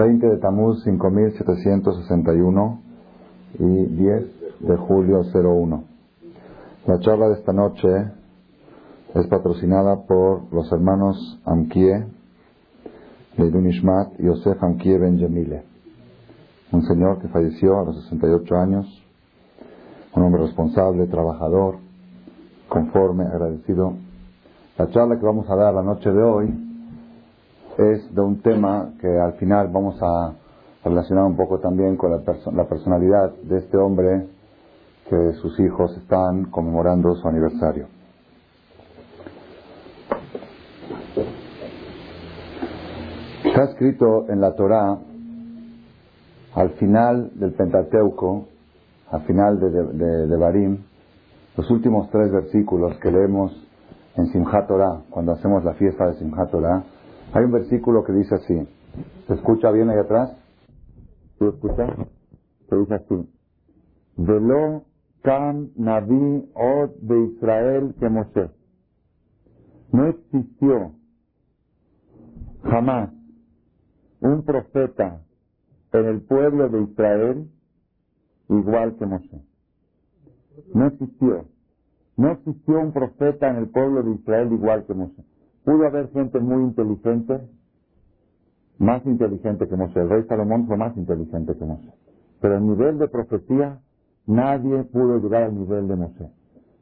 20 de Tamuz 5761 y 10 de julio 01. La charla de esta noche es patrocinada por los hermanos Amkie, Leilun Ishmat y Yosef Amkie Ben Yemile. Un señor que falleció a los 68 años, un hombre responsable, trabajador, conforme, agradecido. La charla que vamos a dar la noche de hoy es de un tema que al final vamos a relacionar un poco también con la, la personalidad de este hombre que sus hijos están conmemorando su aniversario. Está escrito en la Torá, al final del Pentateuco, al final de, de, Barim, los últimos tres versículos que leemos en Simchat Torah, cuando hacemos la fiesta de Simchat Torah, hay un versículo que dice así. ¿Se escucha bien ahí atrás? ¿Tú escuchas? Se dice así. Velo kam navi od de Israel que Moshe. No existió jamás un profeta en el pueblo de Israel igual que Moshe. No existió. No existió un profeta en el pueblo de Israel igual que Moshe. Pudo haber gente muy inteligente, más inteligente que Moshe. El rey Salomón fue más inteligente que Moshe. Pero el nivel de profecía, nadie pudo llegar al nivel de Moshe.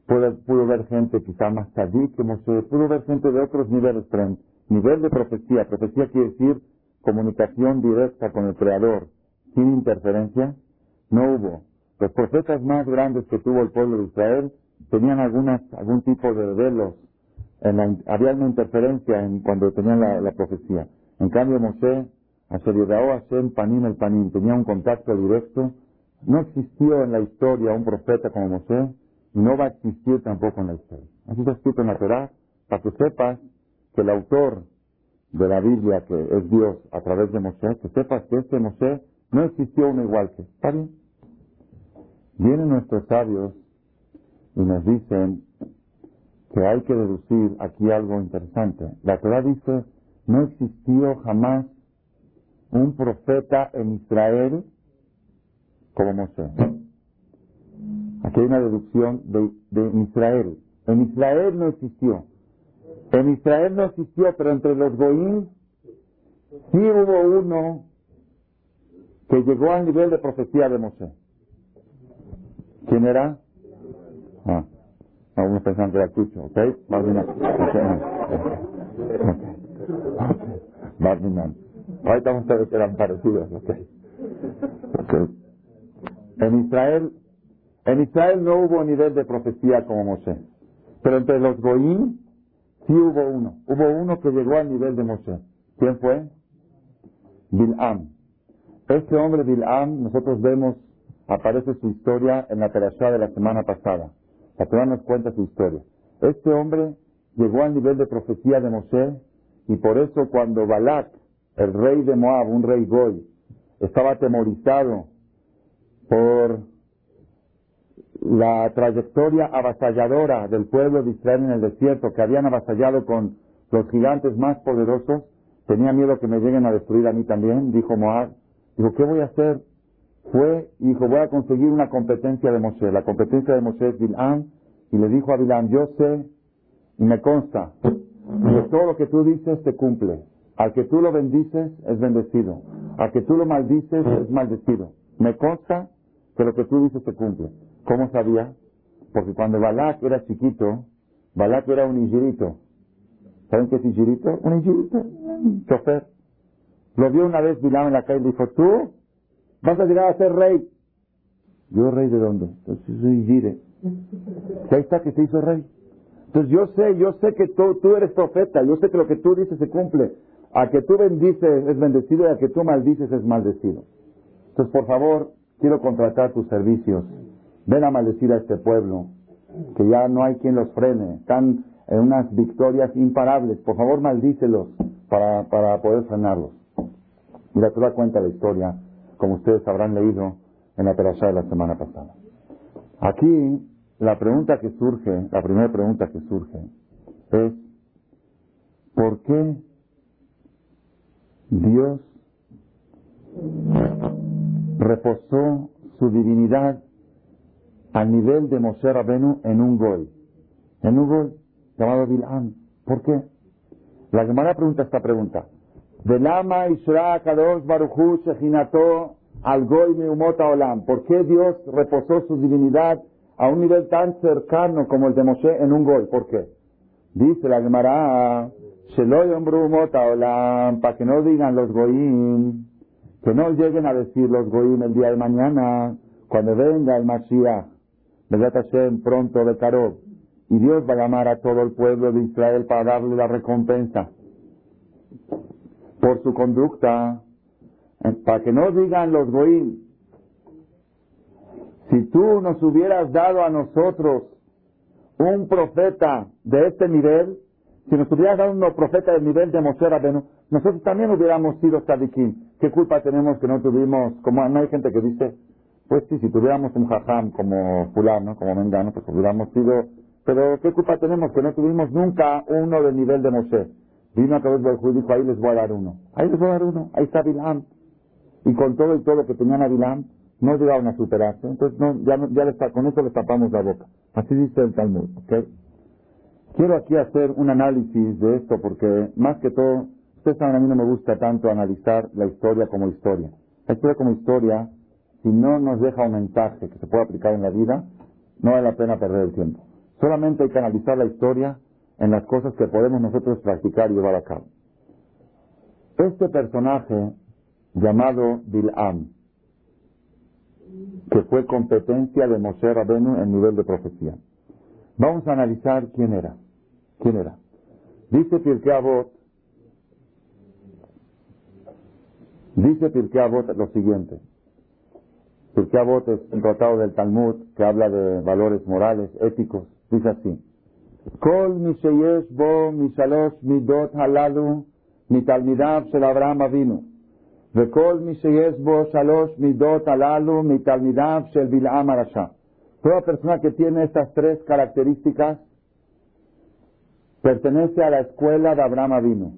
Pudo, pudo ver gente quizá más tardí que Moshe, pudo ver gente de otros niveles, pero nivel de profecía, profecía quiere decir comunicación directa con el Creador, sin interferencia, no hubo. Los profetas más grandes que tuvo el pueblo de Israel tenían algunas, algún tipo de velos había una interferencia en, cuando tenían la, profecía. En cambio, Moshe, Asheriyadao Hashem Panim el Panim, tenía un contacto directo. No existió en la historia un profeta como Moshe, y no va a existir tampoco en la historia. Así está escrito en la Torah, para que sepas que el autor de la Biblia, que es Dios a través de Moshe, que sepas que este Moshe no existió uno igual que. ¿Está bien? Vienen nuestros sabios y nos dicen que hay que deducir aquí algo interesante. La Torah dice, no existió jamás un profeta en Israel como Moshe. Aquí hay una deducción de, de Israel. En Israel no existió. En Israel no existió, pero entre los Goín sí hubo uno que llegó al nivel de profecía de Moshe. ¿Quién era? Ah. Algunos pensaban que era Cucho, ¿ok? Mardinan. Mardinan. Ahorita que eran parecidos, ¿ok? Ok. En Israel, en Israel no hubo nivel de profecía como Moshe. Pero entre los Goín sí hubo uno. Hubo uno que llegó al nivel de Moshe. ¿Quién fue? Bil'am. Este hombre Bil'am, nosotros vemos, aparece su historia en la terapia de la semana pasada. La nos cuenta su historia. Este hombre llegó al nivel de profecía de Moshe y por eso cuando Balak, el rey de Moab, un rey Goy, estaba atemorizado por la trayectoria avasalladora del pueblo de Israel en el desierto, que habían avasallado con los gigantes más poderosos, tenía miedo que me lleguen a destruir a mí también, dijo Moab. Dijo, ¿qué voy a hacer? Fue y dijo, voy a conseguir una competencia de Moshe. La competencia de Moshe es Bil'am, y le dijo a Bil'am, yo sé y me consta que todo lo que tú dices te cumple. Al que tú lo bendices es bendecido. Al que tú lo maldices es maldecido. Me consta que lo que tú dices te cumple. ¿Cómo sabía? Porque cuando Balak era chiquito, Balak era un ingirito. ¿Saben qué es ingirito? Un ingirito, un chofer. Lo vio una vez Bil'am en la calle y dijo, tú vas a llegar a ser rey. ¿Yo rey de dónde? Entonces soy Gire. Ahí está que se hizo rey. Entonces yo sé, yo sé que tú, eres profeta, yo sé que lo que tú dices se cumple. A que tú bendices es bendecido y a que tú maldices es maldecido. Entonces por favor, quiero contratar tus servicios. Ven a maldecir a este pueblo, que ya no hay quien los frene. Están en unas victorias imparables. Por favor, maldícelos para, para poder frenarlos. Mira, tú da cuenta la historia como ustedes habrán leído en la perashá de la semana pasada. Aquí, la pregunta que surge, la primera pregunta que surge, es, ¿por qué Dios reposó su divinidad al nivel de Moshe Rabenu en un gol. En un gol llamado Bil'am. ¿Por qué? La Gemara pregunta esta pregunta. Velama Isra Kadosh Baruchu Shechinato al Goy Meumota Olam. ¿Por qué Dios reposó su divinidad a un nivel tan cercano como el de Moshe en un gol? ¿Por qué? Dice la Gemara, Olam, para que no digan los Goyim, que no lleguen a decir los Goyim el día de mañana, cuando venga el Mashiach, Hashem pronto de Karob, y Dios va a llamar a todo el pueblo de Israel para darle la recompensa por su conducta, eh, para que no digan los Goyim, si tú nos hubieras dado a nosotros un profeta de este nivel, si nos hubieras dado un profeta del nivel de Moshe Rabenu, nosotros también hubiéramos sido tzadikim. ¿Qué culpa tenemos que no tuvimos, como no hay gente que dice, pues sí, si tuviéramos un jajam como fulano, como mengano, pues hubiéramos sido, pero ¿qué culpa tenemos que no tuvimos nunca uno del nivel de Moshe? Vino a del juicio y dijo, ahí les voy a dar uno. Ahí les voy a dar uno. Ahí está Bilam. Y con todo y todo lo que tenían a Bilam, no llegaron a superarse. Entonces, no, ya, ya con eso les tapamos la boca. Así dice el Talmud. ¿okay? Quiero aquí hacer un análisis de esto porque, más que todo, ustedes saben, a mí no me gusta tanto analizar la historia como historia. La historia como historia, si no nos deja un mensaje que se pueda aplicar en la vida, no vale la pena perder el tiempo. Solamente hay que analizar la historia en las cosas que podemos nosotros practicar y llevar a cabo. Este personaje llamado Bil'am, que fue competencia de Moshe Rabenu en nivel de profecía. Vamos a analizar quién era. ¿Quién era? Dice Pirkei Avot, dice Pirkei Avot lo siguiente. Pirkei Avot es un tratado del Talmud que habla de valores morales, éticos. Dice así. כל מי שיש בו משלוש מידות הללו מתלמידיו של אברהם אבינו, וכל מי שיש בו שלוש מידות הללו מתלמידיו של בלעם הרשע. Toda persona que tiene estas tres características pertenece a la escuela de Abraham Avinu.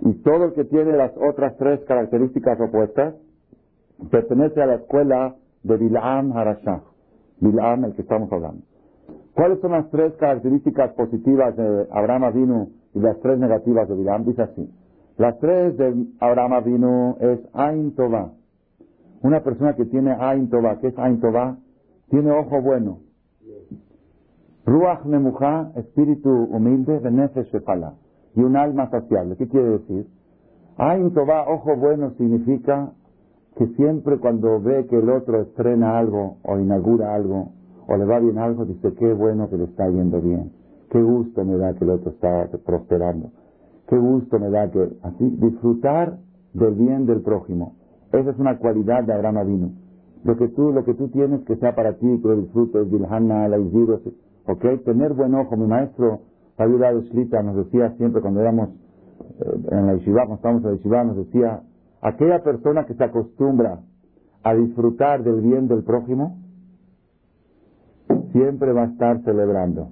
Y todo el que tiene las otras tres características opuestas pertenece a la escuela de Bilam Harashah. Bilam, el que estamos hablando. ¿Cuáles son las tres características positivas de Abraham Avinu y las tres negativas de Bilam? Dice así. Las tres de Abraham Avinu es Ain Tová. Una persona que tiene Ain Tová, ¿qué es Ain Tová? Tiene ojo bueno. Ruach Nemuja, espíritu humilde, Benefesh Shefala. Y un alma saciable. ¿Qué quiere decir? Ain Tová, ojo bueno, significa que siempre cuando ve que el otro estrena algo o inaugura algo, o le va bien algo, dice, qué bueno que le está yendo bien, qué gusto me da que el otro está prosperando, qué gusto me da que, así, disfrutar del bien del prójimo. Esa es una cualidad de Abraham Avinu. Lo que tú, lo que tú tienes que sea para ti, que lo disfrutes, Bilhana, la ok, tener buen ojo. Mi maestro, Fabio Shlita, nos decía siempre cuando éramos eh, en la yeshiva, cuando estábamos en la yeshiva, nos decía, aquella persona que se acostumbra a disfrutar del bien del prójimo, siempre va a estar celebrando.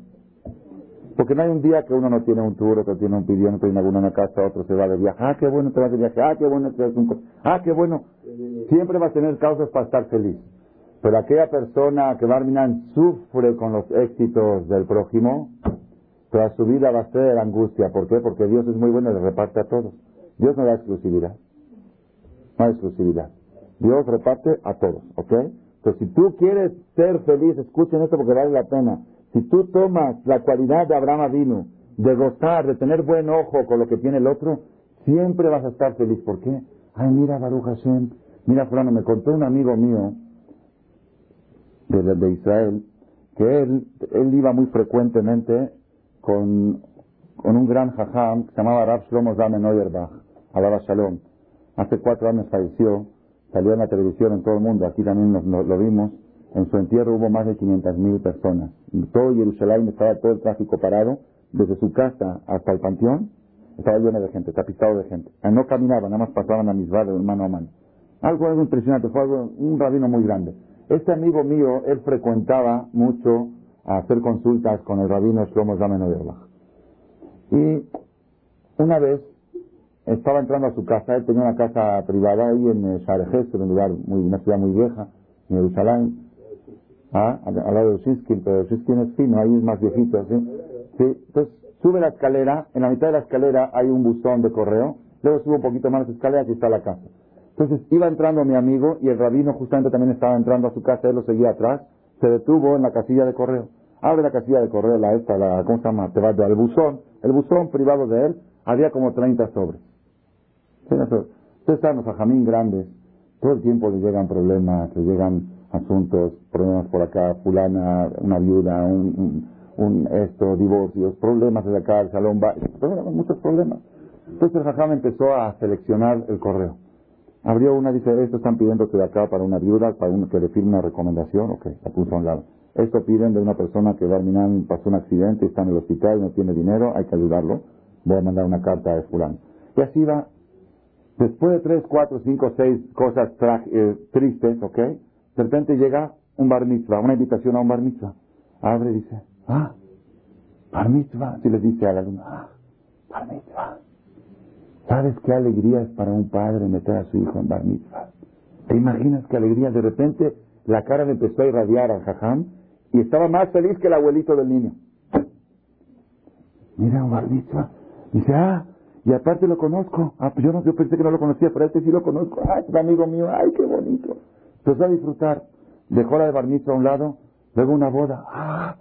Porque no hay un día que uno no tiene un tour, otro tiene un pidiendo, tiene alguno en la casa, otro se va de viaje. Ah, qué bueno te vas de viaje. Ah, qué bueno te vas un... Ah, qué bueno. Siempre va a tener causas para estar feliz. Pero aquella persona que Barminan sufre con los éxitos del prójimo, toda su vida va a ser angustia. ¿Por qué? Porque Dios es muy bueno y le reparte a todos. Dios no da exclusividad. No hay exclusividad. Dios reparte a todos, ¿ok? Entonces, si tú quieres ser feliz, escuchen esto porque vale la pena. Si tú tomas la cualidad de Abraham vino, de gozar, de tener buen ojo con lo que tiene el otro, siempre vas a estar feliz. ¿Por qué? Ay, mira Baruch Hashem, mira fulano, me contó un amigo mío de, Israel que él, él iba muy frecuentemente con, con un gran jajam que se llamaba Rab Shlomo Zame Neuerbach, Alaba Shalom. Hace cuatro años falleció salió en la televisión en todo el mundo, aquí también lo, vimos, en su entierro hubo más de 500.000 personas. todo Jerusalén estaba todo el tráfico parado, desde su casa hasta el panteón, estaba lleno de gente, tapizado de gente. Ah, no caminaban, nada más pasaban a mis de mano a mano. Algo, algo impresionante, fue algo, un rabino muy grande. Este amigo mío, él frecuentaba mucho a hacer consultas con el rabino Shlomo Zamenhoderbach. Y una vez estaba entrando a su casa, él tenía una casa privada ahí en eh, Sharejes, un lugar, muy, una ciudad muy vieja, en Jerusalén, ¿ah? al, lado de Shiskin, pero Shiskin es fino, ahí es más viejito, ¿sí? ¿sí? Entonces, sube la escalera, en la mitad de la escalera hay un buzón de correo, luego sube un poquito más la escalera y está la casa. Entonces, iba entrando mi amigo y el rabino justamente también estaba entrando a su casa, él lo seguía atrás, se detuvo en la casilla de correo. Abre la casilla de correo, la esta, la, ¿cómo se llama? Te va al buzón, el buzón privado de él, había como 30 sobres. Ustedes están los ajamín grandes, todo el tiempo les llegan problemas, les llegan asuntos, problemas por acá, fulana, una viuda, un, esto, divorcios, problemas de acá, el salón, problemas, muchos problemas. Entonces el jajam empezó a seleccionar el correo. Abrió una, dice, esto están pidiendo que de acá para una viuda, para que le firme una recomendación, ok, la puso a un lado. Esto piden de una persona que Barminan pasó un accidente, está en el hospital, no tiene dinero, hay que ayudarlo. Voy a mandar una carta de fulano. Y así va. Después de tres, cuatro, cinco, seis cosas eh, tristes, ¿ok? De repente llega un bar mitzvah, una invitación a un bar mitzvah. Abre y dice, ah, bar mitzvah. Si le dice a la alumno, ah, bar mitzvah. ¿Sabes qué alegría es para un padre meter a su hijo en bar mitzvah? ¿Te imaginas qué alegría? De repente la cara le empezó a irradiar al jajam y estaba más feliz que el abuelito del niño. Mira, un bar mitzvah. Dice, ah, y aparte lo conozco. Ah, pues yo, no, yo pensé que no lo conocía, pero este sí lo conozco. Ay, es amigo mío. Ay, qué bonito. Empezó a disfrutar. Dejó la de barnizo a un lado. Luego una boda. Ah,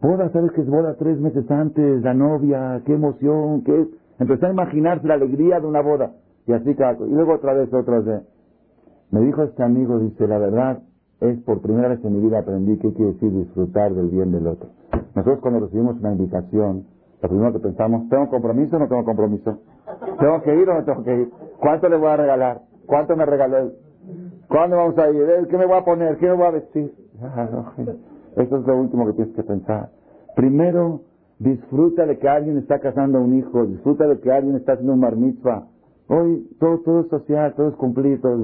boda, ¿sabes qué es boda? Tres meses antes, la novia, qué emoción, qué... Empezó a imaginarse la alegría de una boda. Y así cada... Y luego otra vez, otra vez. Me dijo este amigo, dice, la verdad, es por primera vez en mi vida aprendí qué quiere decir disfrutar del bien del otro. Nosotros cuando recibimos una invitación, lo primero que pensamos, ¿tengo compromiso o no tengo compromiso? ¿Tengo que ir o no tengo que ir? ¿Cuánto le voy a regalar? ¿Cuánto me regaló él? ¿Cuándo vamos a ir? ¿Qué me voy a poner? ¿Qué me voy a vestir? Eso es lo último que tienes que pensar. Primero, disfruta de que alguien está casando a un hijo, disfruta de que alguien está haciendo un bar. Hoy todo, todo es social, todo es cumplir, todo es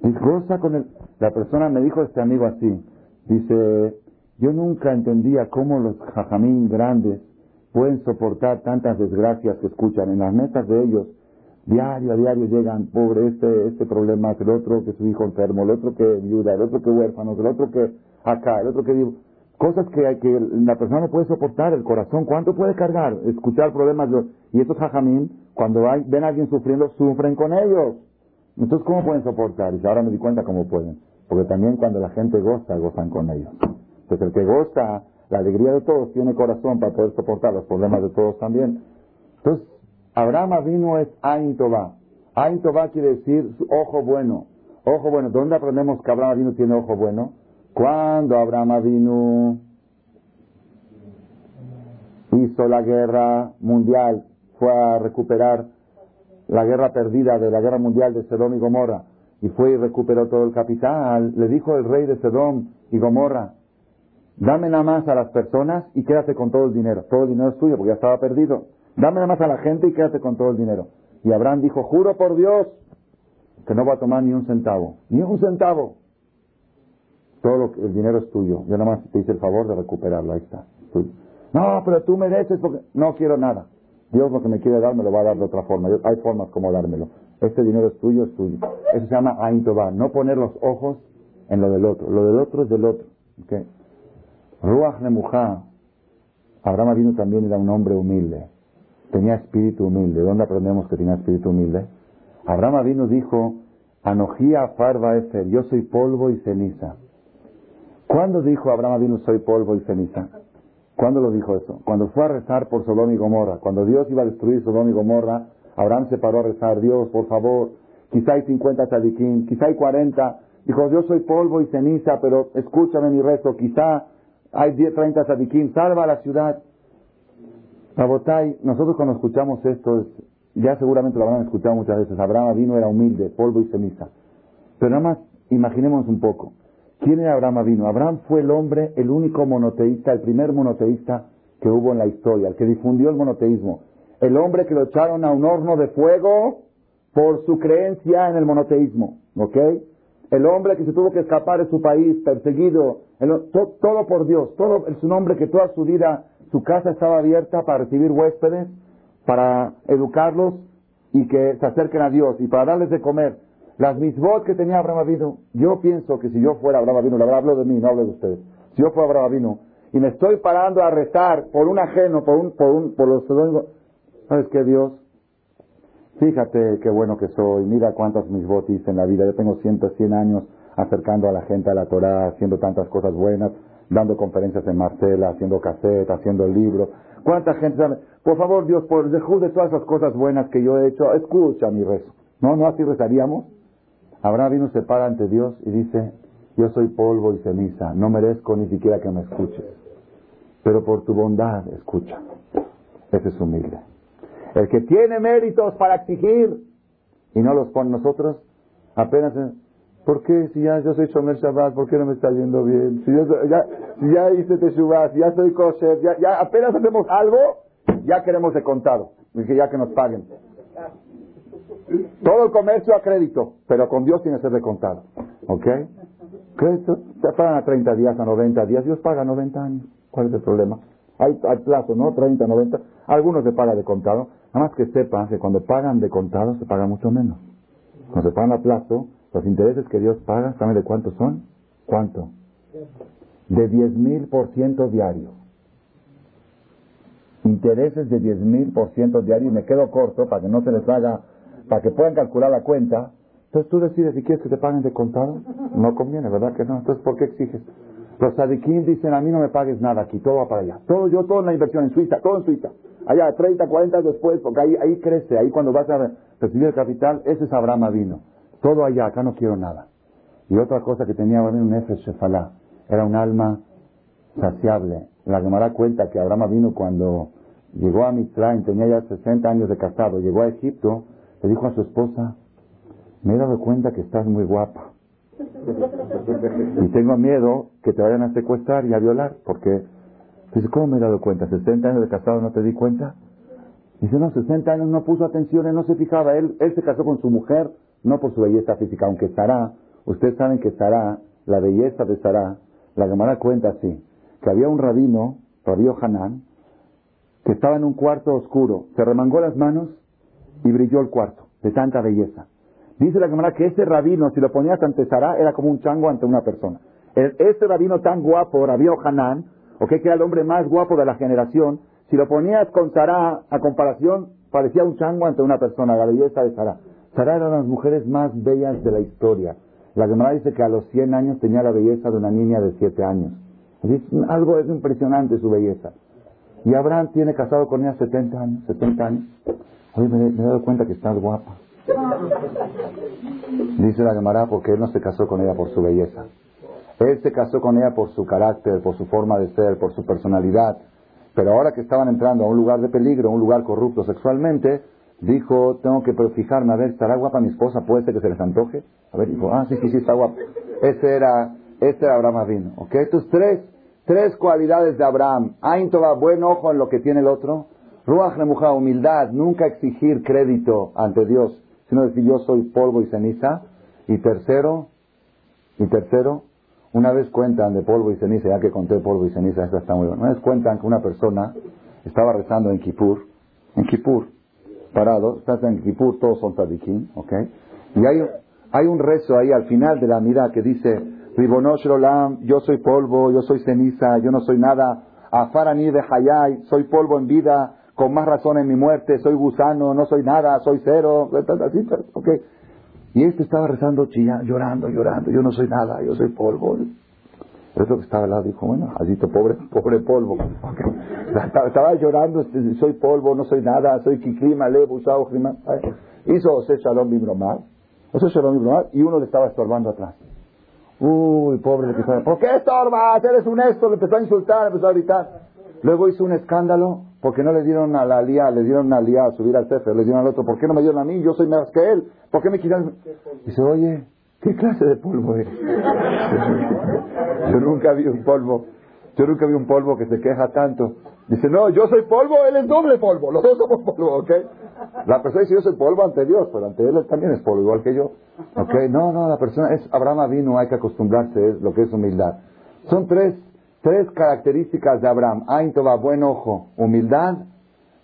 pues. Goza con el... La persona me dijo este amigo así, dice, yo nunca entendía cómo los jajamín grandes pueden soportar tantas desgracias que escuchan. En las mesas de ellos, diario a diario llegan, pobre, este, este problema, el otro que su hijo enfermo, el otro que viuda, el otro que huérfano, el otro que acá, el otro que vivo. Cosas que, que la persona no puede soportar, el corazón, ¿cuánto puede cargar? Escuchar problemas. y estos jajamín, cuando hay, ven a alguien sufriendo, sufren con ellos. Entonces, ¿cómo pueden soportar? Y ahora me di cuenta cómo pueden. Porque también cuando la gente goza, gozan con ellos. Pues el que goza la alegría de todos tiene corazón para poder soportar los problemas de todos también. Entonces, Abraham vino es Ain Tová. Ain Tová quiere decir ojo bueno. Ojo bueno. ¿Dónde aprendemos que Abraham vino tiene ojo bueno? Cuando Abraham vino hizo la guerra mundial, fue a recuperar la guerra perdida de la guerra mundial de Sedón y Gomorra, y fue y recuperó todo el capital, le dijo el rey de Sedón y Gomorra, Dame nada más a las personas y quédate con todo el dinero. Todo el dinero es tuyo porque ya estaba perdido. Dame nada más a la gente y quédate con todo el dinero. Y Abraham dijo, juro por Dios que no va a tomar ni un centavo. Ni un centavo. Todo el dinero es tuyo. Yo nada más te hice el favor de recuperarlo. Ahí está. No, pero tú mereces porque no quiero nada. Dios lo que me quiere dar me lo va a dar de otra forma. Hay formas como dármelo. Este dinero es tuyo, es tuyo. Eso se llama Ain No poner los ojos en lo del otro. Lo del otro es del otro. ¿okay? Ruach Nemuja, Abraham vino también era un hombre humilde. Tenía espíritu humilde. ¿Dónde aprendemos que tenía espíritu humilde? Abraham vino dijo, Anojía Farba Efer, yo soy polvo y ceniza. ¿Cuándo dijo Abraham vino soy polvo y ceniza? ¿Cuándo lo dijo eso? Cuando fue a rezar por Sodom y Gomorra. Cuando Dios iba a destruir Sodom y Gomorra, Abraham se paró a rezar, Dios, por favor, quizá hay 50 tzadikim, quizá hay 40. Dijo, yo soy polvo y ceniza, pero escúchame mi rezo, quizá hay 10, 30 tzadikim, salva la ciudad. Rabotay, nosotros cuando escuchamos esto, ya seguramente lo habrán escuchado muchas veces, Abraham vino, era humilde, polvo y ceniza. Pero nada más, imaginemos un poco. ¿Quién era Abraham vino? Abraham fue el hombre, el único monoteísta, el primer monoteísta que hubo en la historia, el que difundió el monoteísmo. El hombre que lo echaron a un horno de fuego por su creencia en el monoteísmo. ¿Ok? El hombre que se tuvo que escapar de su país, perseguido, todo por Dios, todo es un hombre que toda su vida, su casa estaba abierta para recibir huéspedes, para educarlos y que se acerquen a Dios y para darles de comer. Las misbot que tenía Abraham Avinu, yo pienso que si yo fuera Abraham Avinu, la hablo de mí, no hablo de ustedes. Si yo fuera Abraham Avinu y me estoy parando a rezar por un ajeno, por un, por un, por los ¿sabes qué Dios? Fíjate qué bueno que soy, mira cuántas misbot hice en la vida, yo tengo ciento, cien años acercando a la gente a la Torah, haciendo tantas cosas buenas, dando conferencias en Marcela, haciendo cassette, haciendo el libro. ¿Cuánta gente sabe? Por favor, Dios, por el de todas esas cosas buenas que yo he hecho, escucha mi rezo. ¿No? ¿No así rezaríamos? Abraham vino, se para ante Dios y dice, yo soy polvo y ceniza, no merezco ni siquiera que me escuches. Pero por tu bondad, escucha. Ese es humilde. El que tiene méritos para exigir y no los pone nosotros, apenas... ¿Por qué? Si ya yo soy Shomer Shabbat, ¿por qué no me está yendo bien? Si, ya, si ya hice Teshuvah, si ya soy kosher, ya, apenas hacemos algo, ya queremos de contado, y ya que nos paguen. Todo el comercio a crédito, pero con Dios tiene que ser de contado. ¿Ok? Crédito, se pagan a 30 días, a 90 días, Dios paga a 90 años. ¿Cuál es el problema? Hay, hay plazo, ¿no? 30, 90. Algunos se paga de contado. Nada más que sepan que cuando pagan de contado se paga mucho menos. Cuando se pagan a plazo, los intereses que Dios paga, ¿saben de cuánto son? ¿Cuánto? De 10 mil por ciento diario. Intereses de 10 mil por ciento diario y me quedo corto para que no se les haga, para que puedan calcular la cuenta. Entonces tú decides si quieres que te paguen de contado. No conviene, ¿verdad que no? Entonces, ¿por qué exiges? Los sadiquín dicen, a mí no me pagues nada aquí, todo va para allá. Todo, yo, todo en la inversión en Suiza, todo en Suiza. Allá, 30, 40 años después, porque ahí, ahí crece, ahí cuando vas a recibir el capital, ese es Abraham vino. Todo allá, acá no quiero nada. Y otra cosa que tenía Abraham, un Nefesh Shefalá, era un alma saciable. La Gemara cuenta que Abraham vino cuando llegó a Mitzrayim, tenía ya 60 años de casado, llegó a Egipto, le dijo a su esposa, me he dado cuenta que estás muy guapa. Y tengo miedo que te vayan a secuestrar y a violar, porque, dice, ¿cómo me he dado cuenta? ¿60 años de casado no te di cuenta? Dice, no, 60 años no puso atención, él no se fijaba, él, se casó con su mujer, no por su belleza física, aunque Sará, ustedes saben que Sará, la belleza de Sará, la Gemara cuenta así, que había un rabino, Rabio Hanán, que estaba en un cuarto oscuro, se remangó las manos y brilló el cuarto, de tanta belleza. Dice la Gemara que ese rabino, si lo ponías ante Sará, era como un chango ante una persona. Este rabino tan guapo, Rabio Hanán, o que era el hombre más guapo de la generación, si lo ponías con Sará, a comparación, parecía un chango ante una persona, la belleza de Sará. Sarah era una de las mujeres más bellas de la historia. La Gemara dice que a los 100 años tenía la belleza de una niña de 7 años. algo es impresionante su belleza. Y Abraham tiene casado con ella 70 años, 70 años. Oye, me, he dado cuenta que estás guapa. Dice la Gemara porque él no se casó con ella por su belleza. Él se casó con ella por su carácter, por su forma de ser, por su personalidad. Pero ahora que estaban entrando a un lugar de peligro, un lugar corrupto sexualmente, dijo, tengo que fijarme, a ver, ¿estará guapa mi esposa? ¿Puede ser que se les antoje? A ver, dijo, ah, sí, sí, sí, está guapa. Ese era, ese era Abraham Avino, ¿ok? Tres, tres cualidades de Abraham. Ain buen ojo en lo que tiene el otro. Ruach mujer humildad, nunca exigir crédito ante Dios, sino decir yo soy polvo y ceniza. Y tercero, y tercero, una vez cuentan de polvo y ceniza, ya que conté polvo y ceniza, esta está muy buena. Una vez cuentan que una persona estaba rezando en Kippur, en Kippur, parado, estás en Kipur, todos son tzadikim, ¿ok? Y hay, hay un rezo ahí al final de la mirada que dice, Ribonosh yo soy polvo, yo soy ceniza, yo no soy nada, Afarani de Hayay, soy polvo en vida, con más razón en mi muerte, soy gusano, no soy nada, soy cero, así, ¿ok? Y este estaba rezando, chillando, llorando, llorando, yo no soy nada, yo soy polvo. El otro que estaba al lado dijo, bueno, Jadito, pobre, pobre polvo. Estaba llorando, este, soy polvo, no soy nada, soy kiklim, alev, usado, Hizo Ose Shalom Bimromar, Ose Shalom Bimromar, y uno le estaba estorbando atrás. Uy, pobre le estaba, ¿por qué estorbas? Eres un esto, le empezó a insultar, le empezó a gritar. Luego hizo un escándalo porque no le dieron a la alía, le dieron una alía a subir al cefe, le dieron al otro, ¿por qué no me dieron a mí? Yo soy más que él, ¿por qué me quitan? Dice, oye, ¿Qué clase de polvo es? yo nunca vi un polvo, yo nunca vi un polvo que se queja tanto. Dice, no, yo soy polvo, él es doble polvo, los dos somos polvo, ¿ok? La persona dice, yo soy polvo ante Dios, pero ante él también es polvo, igual que yo. ¿Ok? No, no, la persona es, Abraham vino, hay que acostumbrarse, es lo que es humildad. Son tres, tres características de Abraham. Aintova, buen ojo, humildad,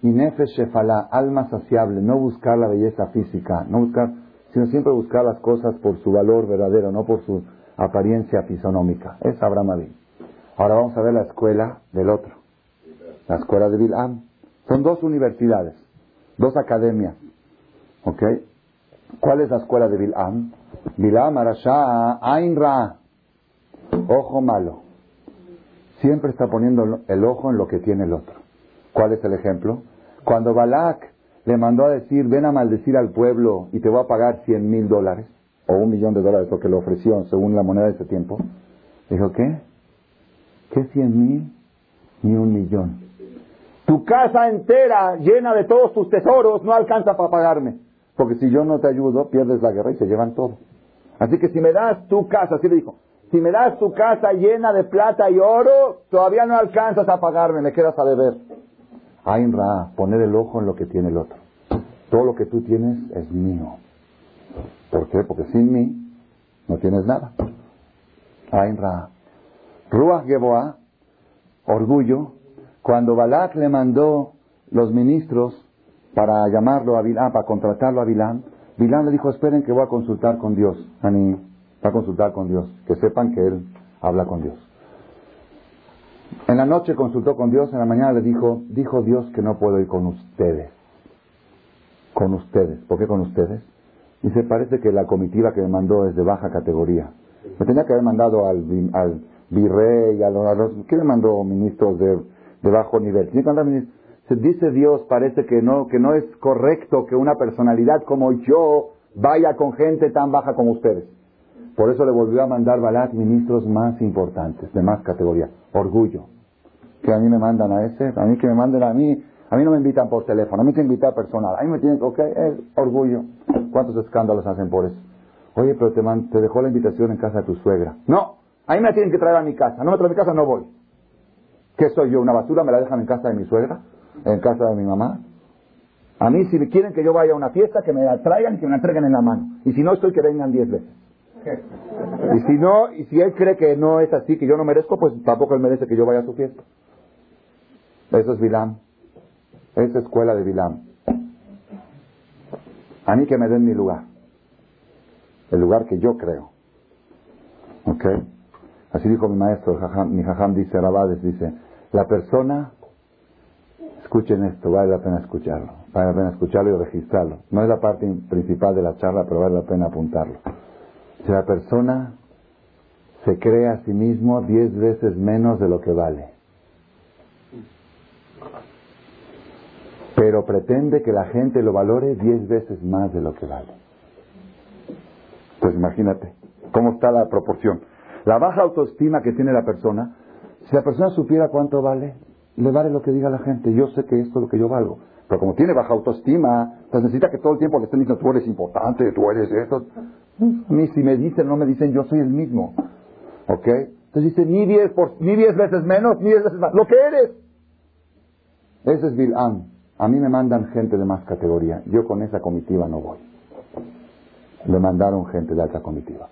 y nefesh shefalá, alma saciable, no buscar la belleza física, no buscar, sino siempre buscar las cosas por su valor verdadero, no por su apariencia fisonómica. Es Abraham Abin. Ahora vamos a ver la escuela del otro, la escuela de Bilam. Son dos universidades, dos academias. ¿Ok? ¿Cuál es la escuela de Bilam? Bilam Arashá Ain Ra. Ojo malo. Siempre está poniendo el ojo en lo que tiene el otro. ¿Cuál es el ejemplo? Cuando Balak le mandó a decir, ven a maldecir al pueblo y te voy a pagar cien mil dólares, o un millón de dólares, lo que le ofreció según la moneda de ese tiempo, dijo, ¿qué? ¿Qué cien mil? Ni un millón. Tu casa entera llena de todos tus tesoros no alcanza para pagarme. Porque si yo no te ayudo, pierdes la guerra y se llevan todo. Así que si me das tu casa, así le dijo, si me das tu casa llena de plata y oro, todavía no alcanzas a pagarme, me quedas a deber. Ain Ra, poner el ojo en lo que tiene el otro. Todo lo que tú tienes es mío. ¿Por qué? Porque sin mí no tienes nada. Ain Ra. Ruach Geboa, orgullo, cuando Balak le mandó los ministros para llamarlo a Bilán, para contratarlo a Bilán, Bilán le dijo, esperen que voy a consultar con Dios. Ani, va a consultar con Dios. Que sepan que él habla con Dios. En la noche consultó con Dios, en la mañana le dijo, dijo Dios que no puedo ir con ustedes. Con ustedes. ¿Por qué con ustedes? Y se parece que la comitiva que me mandó es de baja categoría. Me tenía que haber mandado al, virrey, a los, ¿qué me mandó ministros de de bajo nivel. Se dice Dios, parece que no, que no es correcto que una personalidad como yo vaya con gente tan baja como ustedes. Por eso le volvió a mandar Balat ministros más importantes, de más categoría. Orgullo. Que a mí me mandan a ese, a mí que me manden a mí. A mí no me invitan por teléfono, a mí que invitar personal. A mí me tienen, ok, es orgullo. ¿Cuántos escándalos hacen por eso? Oye, pero te, te dejó la invitación en casa de tu suegra. No, a mí me tienen que traer a mi casa. No me trae a mi casa, no voy. ¿Qué soy yo? ¿Una basura? ¿Me la dejan en casa de mi suegra? ¿En casa de mi mamá? A mí, si quieren que yo vaya a una fiesta, que me la traigan y que me la traigan en la mano. Y si no estoy, que vengan diez veces. Y si no, y si él cree que no es así, que yo no merezco, pues tampoco él merece que yo vaya a su fiesta. Eso es Bilam. Esa escuela de Bilam. A mí que me den mi lugar. El lugar que yo creo. ¿Ok? Así dijo mi maestro, mi jajam dice, Rabades dice, la persona, escuchen esto, vale la pena escucharlo, vale la pena escucharlo y registrarlo. No es la parte principal de la charla, pero vale la pena apuntarlo. Si la persona se cree a sí mismo diez veces menos de lo que vale, pero pretende que la gente lo valore diez veces más de lo que vale. Pues imagínate cómo está la proporción. La baja autoestima que tiene la persona si la persona supiera cuánto vale, le vale lo que diga la gente. Yo sé que esto es lo que yo valgo. Pero como tiene baja autoestima, pues necesita que todo el tiempo le estén diciendo, tú eres importante, tú eres esto. A mí si me dicen no me dicen, yo soy el mismo. ¿Ok? Entonces dice, ni diez, por, ni diez veces menos, ni diez veces más. Lo que eres. Ese es Bil'am. A mí me mandan gente de más categoría. Yo con esa comitiva no voy. Le mandaron gente de alta comitiva.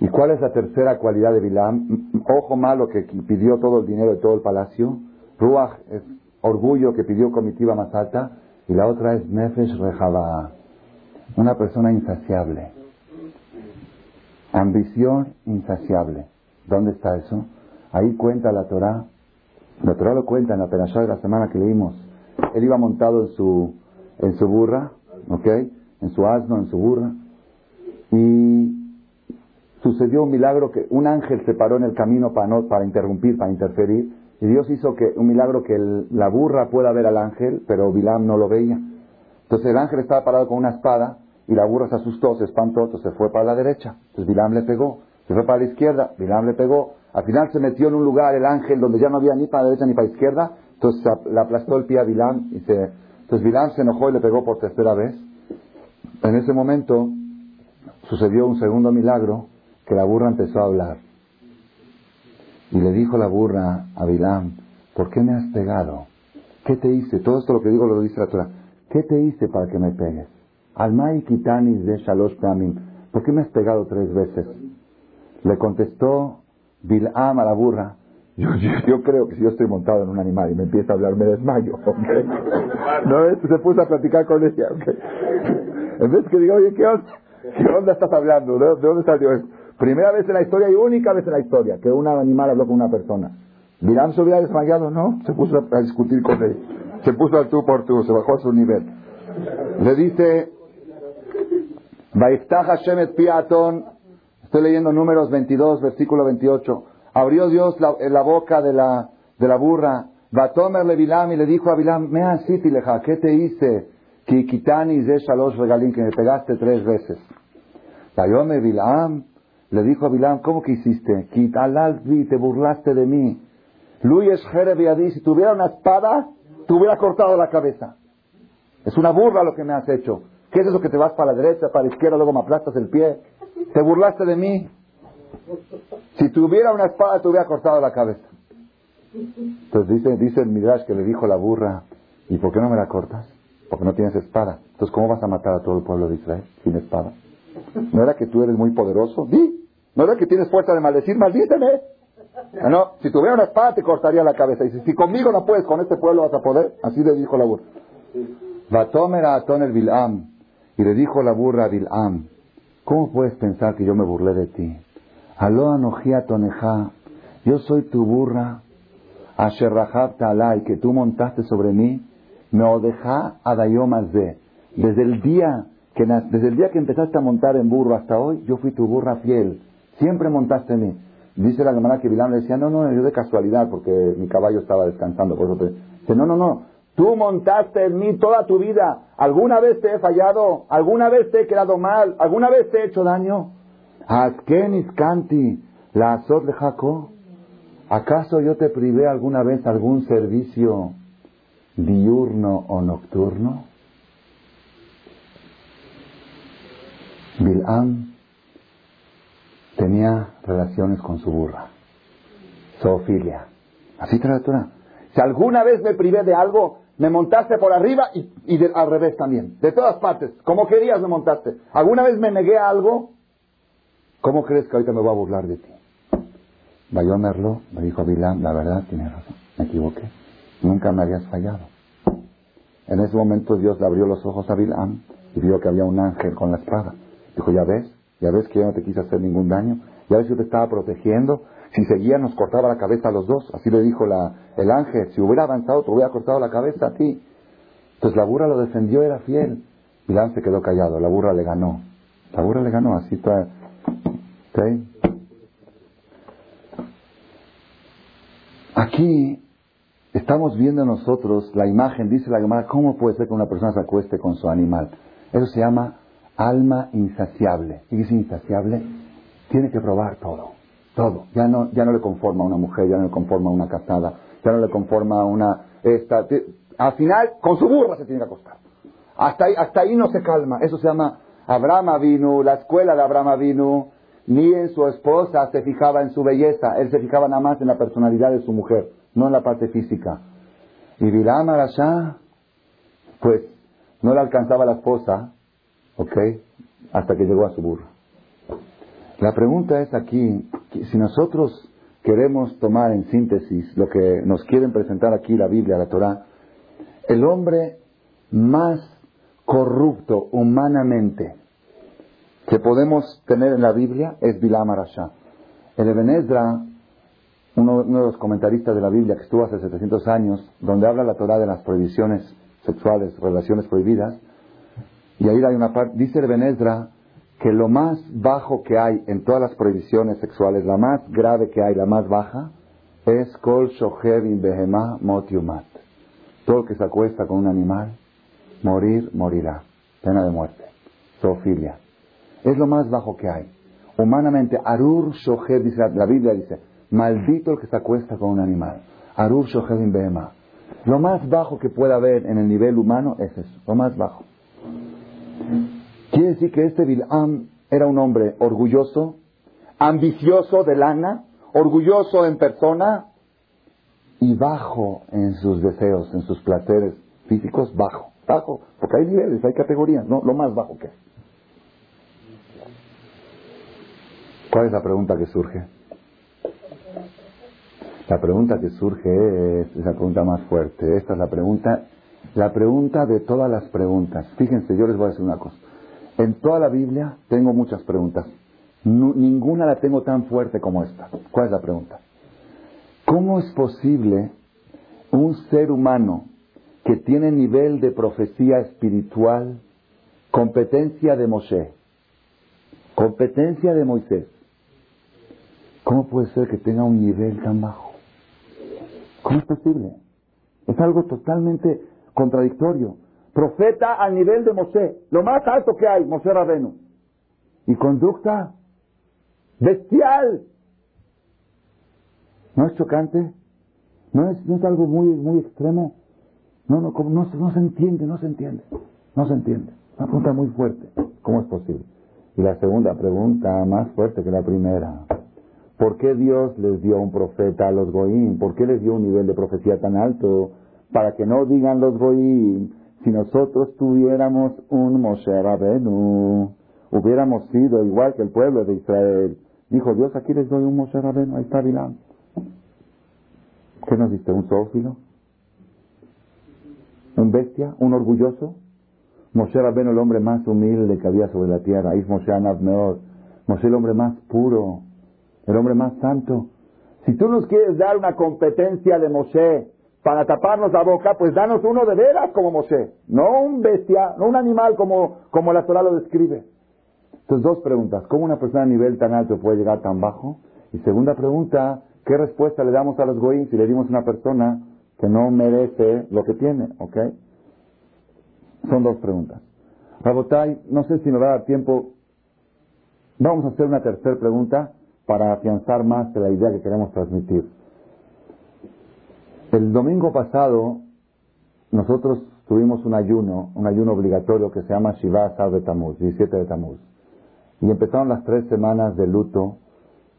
¿Y cuál es la tercera cualidad de Bilam? Ojo malo que pidió todo el dinero de todo el palacio. Ruach es orgullo que pidió comitiva más alta. Y la otra es Nefesh Rejaba, una persona insaciable. Ambición insaciable. ¿Dónde está eso? Ahí cuenta la Torah. La Torah lo cuenta en la perashá de la semana que leímos. Él iba montado en su, en su burra, ¿ok? En su asno, en su burra. Y sucedió un milagro que un ángel se paró en el camino para, no, para interrumpir, para interferir, y Dios hizo que un milagro que la burra pueda ver al ángel, pero Bilam no lo veía. Entonces el ángel estaba parado con una espada y la burra se asustó, se espantó, entonces se fue para la derecha. Entonces Bilam le pegó, se fue para la izquierda, Bilam le pegó. Al final se metió en un lugar el ángel donde ya no había ni para la derecha ni para la izquierda, entonces le aplastó el pie a Bilam y se... Entonces Bilam se enojó y le pegó por tercera vez. En ese momento sucedió un segundo milagro que la burra empezó a hablar. Y le dijo la burra a Bilam, ¿por qué me has pegado? ¿Qué te hice? Todo esto lo que digo lo dice la Torah. ¿Qué te hice para que me pegues? Almai kitanis de shalosh pamim. ¿Por qué me has pegado tres veces? Le contestó Bilam a la burra, Yo, yo, creo que si yo estoy montado en un animal y me empieza a hablar, me desmayo. ¿okay? No se puso a platicar con ella. ¿okay? En vez que diga, oye, ¿qué onda? ¿Qué onda estás hablando? ¿De, dónde salió eso? Primera vez en la historia y única vez en la historia que un animal habló con una persona. ¿Bilam se hubiera desmayado? No, se puso a discutir con él. Se puso al tú por tú, se bajó a su nivel. Le dice, estoy leyendo números 22, versículo 28. Abrió Dios la, boca de la, de la burra. Batomerle Bilam y le dijo a Bilam, me leja, ¿qué te hice? Que quitani de shalosh regalín, que me pegaste tres veces. Tayome Bilam, le dijo a Bilam, ¿cómo que hiciste? Te burlaste de mí. Luis Jerebiadí, si tuviera una espada, te hubiera cortado la cabeza. Es una burla lo que me has hecho. ¿Qué es eso que te vas para la derecha, para la izquierda, luego me aplastas el pie? Te burlaste de mí. Si tuviera una espada, te hubiera cortado la cabeza. Entonces dice, dice el Midrash que le dijo la burra, ¿y por qué no me la cortas? Porque no tienes espada. Entonces, ¿cómo vas a matar a todo el pueblo de Israel sin espada? ¿No era que tú eres muy poderoso? Di. ¿No era que tienes fuerza de maldecir? Maldíceme. Ah, no, si tuviera una espada te cortaría la cabeza. Y si, conmigo no puedes, con este pueblo vas a poder. Así le dijo la burra. Vatomer a el Bilam. Y le dijo la burra a Bilam, ¿cómo puedes pensar que yo me burlé de ti? Aló anojía toneja, yo soy tu burra, asherrahab talai, que tú montaste sobre mí, me odeja adayomas de. Desde el día que desde el día que empezaste a montar en burro hasta hoy, yo fui tu burra fiel. Siempre montaste en mí. Dice la hermana que Bilam le decía, no, no, yo de casualidad, porque mi caballo estaba descansando. Por eso. Dice, no, no, no, Tú montaste en mí toda tu vida. ¿Alguna vez te he fallado? ¿Alguna vez te he quedado mal? ¿Alguna vez te he hecho daño? Canti, la azot jaco. ¿Acaso yo te privé alguna vez algún servicio diurno o nocturno? Bil'am tenía relaciones con su burra, zoofilia. Así trae la Si alguna vez me privé de algo, me montaste por arriba y, al revés también. De todas partes. Como querías me montaste. ¿Alguna vez me negué a algo? ¿Cómo crees que ahorita me voy a burlar de ti? Merlo me dijo Bilam, la verdad, tienes razón, me equivoqué. Nunca me habías fallado. En ese momento Dios le abrió los ojos a Bilam y vio que había un ángel con la espada. Dijo, ya ves, ya ves que yo no te quise hacer ningún daño, ya ves que yo te estaba protegiendo, si seguía nos cortaba la cabeza a los dos. Así le dijo el ángel, si hubiera avanzado te hubiera cortado la cabeza a ti. Entonces la burra lo defendió, era fiel. Bilán se quedó callado, la burra le ganó. La burra le ganó, así está. Aquí estamos viendo nosotros la imagen, dice la Gemara, ¿cómo puede ser que una persona se acueste con su animal? Eso se llama alma insaciable. ¿Qué es insaciable? Tiene que probar todo. Todo. Ya no, ya no le conforma a una mujer, ya no le conforma a una casada, ya no le conforma a una... Esta, al final, con su burra se tiene que acostar. Hasta ahí, hasta ahí no se calma. Eso se llama Abraham vino, la escuela de Abraham vino, ni en su esposa se fijaba en su belleza, él se fijaba nada más en la personalidad de su mujer, no en la parte física. Y Bilam Arashá, pues no le alcanzaba la esposa, ¿ok? Hasta que llegó a su burra. La pregunta es aquí, si nosotros queremos tomar en síntesis lo que nos quieren presentar aquí la Biblia, la Torah, el hombre más corrupto humanamente que podemos tener en la Biblia es Bilam Arashá. El Ebenezra, uno, uno, de los comentaristas de la Biblia que estuvo hace 700 años, donde habla la Torah de las prohibiciones sexuales, relaciones prohibidas, y ahí hay una parte, dice el Ebenezra, que lo más bajo que hay en todas las prohibiciones sexuales, la más grave que hay, la más baja, es kol shohev behemah motiumat. Todo el que se acuesta con un animal, morir, morirá. Pena de muerte. Zoofilia. Es lo más bajo que hay. Humanamente, arur shohev, dice la Biblia dice, maldito el que se acuesta con un animal. Arur shohev behemah. Lo más bajo que puede haber en el nivel humano es eso, lo más bajo. Quiere decir que este Bilam era un hombre orgulloso, ambicioso de lana, orgulloso en persona y bajo en sus deseos, en sus placeres físicos, bajo, bajo, porque hay niveles, hay categorías, no, lo más bajo que es. ¿Cuál es la pregunta que surge? La pregunta que surge es, es la pregunta más fuerte. Esta es la pregunta, la pregunta de todas las preguntas. Fíjense, yo les voy a decir una cosa. En toda la Biblia tengo muchas preguntas. ninguna la tengo tan fuerte como esta. ¿Cuál es la pregunta? ¿Cómo es posible un ser humano que tiene nivel de profecía espiritual, competencia de Moshe, competencia de Moisés, ¿cómo puede ser que tenga un nivel tan bajo? ¿Cómo es posible? Es algo totalmente contradictorio. Profeta al nivel de Moshe, lo más alto que hay, Moshe Rabenu. Y conducta bestial. ¿No es chocante? ¿No es, no es algo muy, muy extremo? No, no, no, no se entiende, no se entiende. No se entiende. Una pregunta muy fuerte. ¿Cómo es posible? Y la segunda pregunta, más fuerte que la primera. ¿Por qué Dios les dio un profeta a los Goim? ¿Por qué les dio un nivel de profecía tan alto? Para que no digan los Goim, si nosotros tuviéramos un Moshe Rabenu, hubiéramos sido igual que el pueblo de Israel. Dijo Dios, aquí les doy un Moshe Rabenu, ahí está Bilán. ¿Qué nos diste? ¿Un zoófilo? ¿Un bestia? ¿Un orgulloso? Moshe Rabenu, el hombre más humilde que había sobre la tierra. Es Moshe Anabneor. Moshe, el hombre más puro el hombre más santo. Si tú nos quieres dar una competencia de Moshe para taparnos la boca, pues danos uno de veras como Moshe, no un bestia, no un animal como, como la Torah lo describe. Entonces, dos preguntas. ¿Cómo una persona a nivel tan alto puede llegar tan bajo? Y segunda pregunta, ¿qué respuesta le damos a los goyim si le dimos a una persona que no merece lo que tiene? ¿Ok? Son dos preguntas. Rabotai, no sé si nos va a dar tiempo. Vamos a hacer una tercera pregunta para afianzar más la idea que queremos transmitir. El domingo pasado nosotros tuvimos un ayuno, un ayuno obligatorio que se llama Shiva Sar de Tamuz, 17 de Tamuz. Y empezaron las tres semanas de luto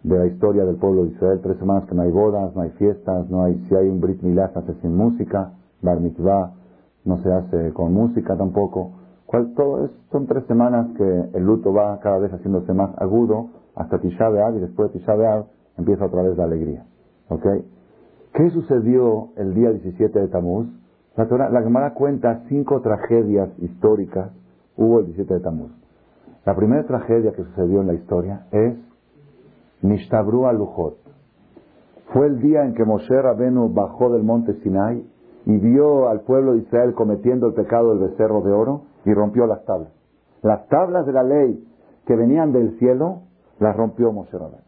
de la historia del pueblo de Israel, tres semanas que no hay bodas, no hay fiestas, no hay, si hay un Brit Milá se hace sin música, Bar Mitzvah no se hace con música tampoco. ¿Cuál, todo es, son tres semanas que el luto va cada vez haciéndose más agudo hasta Tisha B'Av y después de Tisha B'Av empieza otra vez la alegría. ¿Ok? ¿Qué sucedió el día 17 de Tamuz? La, la Gemara cuenta cinco tragedias históricas hubo el 17 de Tamuz. La primera tragedia que sucedió en la historia es Nishtabru al-Lujot. Fue el día en que Moshe Rabenu bajó del monte Sinai y vio al pueblo de Israel cometiendo el pecado del becerro de oro y rompió las tablas. Las tablas de la ley que venían del cielo la rompió Moshe Rabén.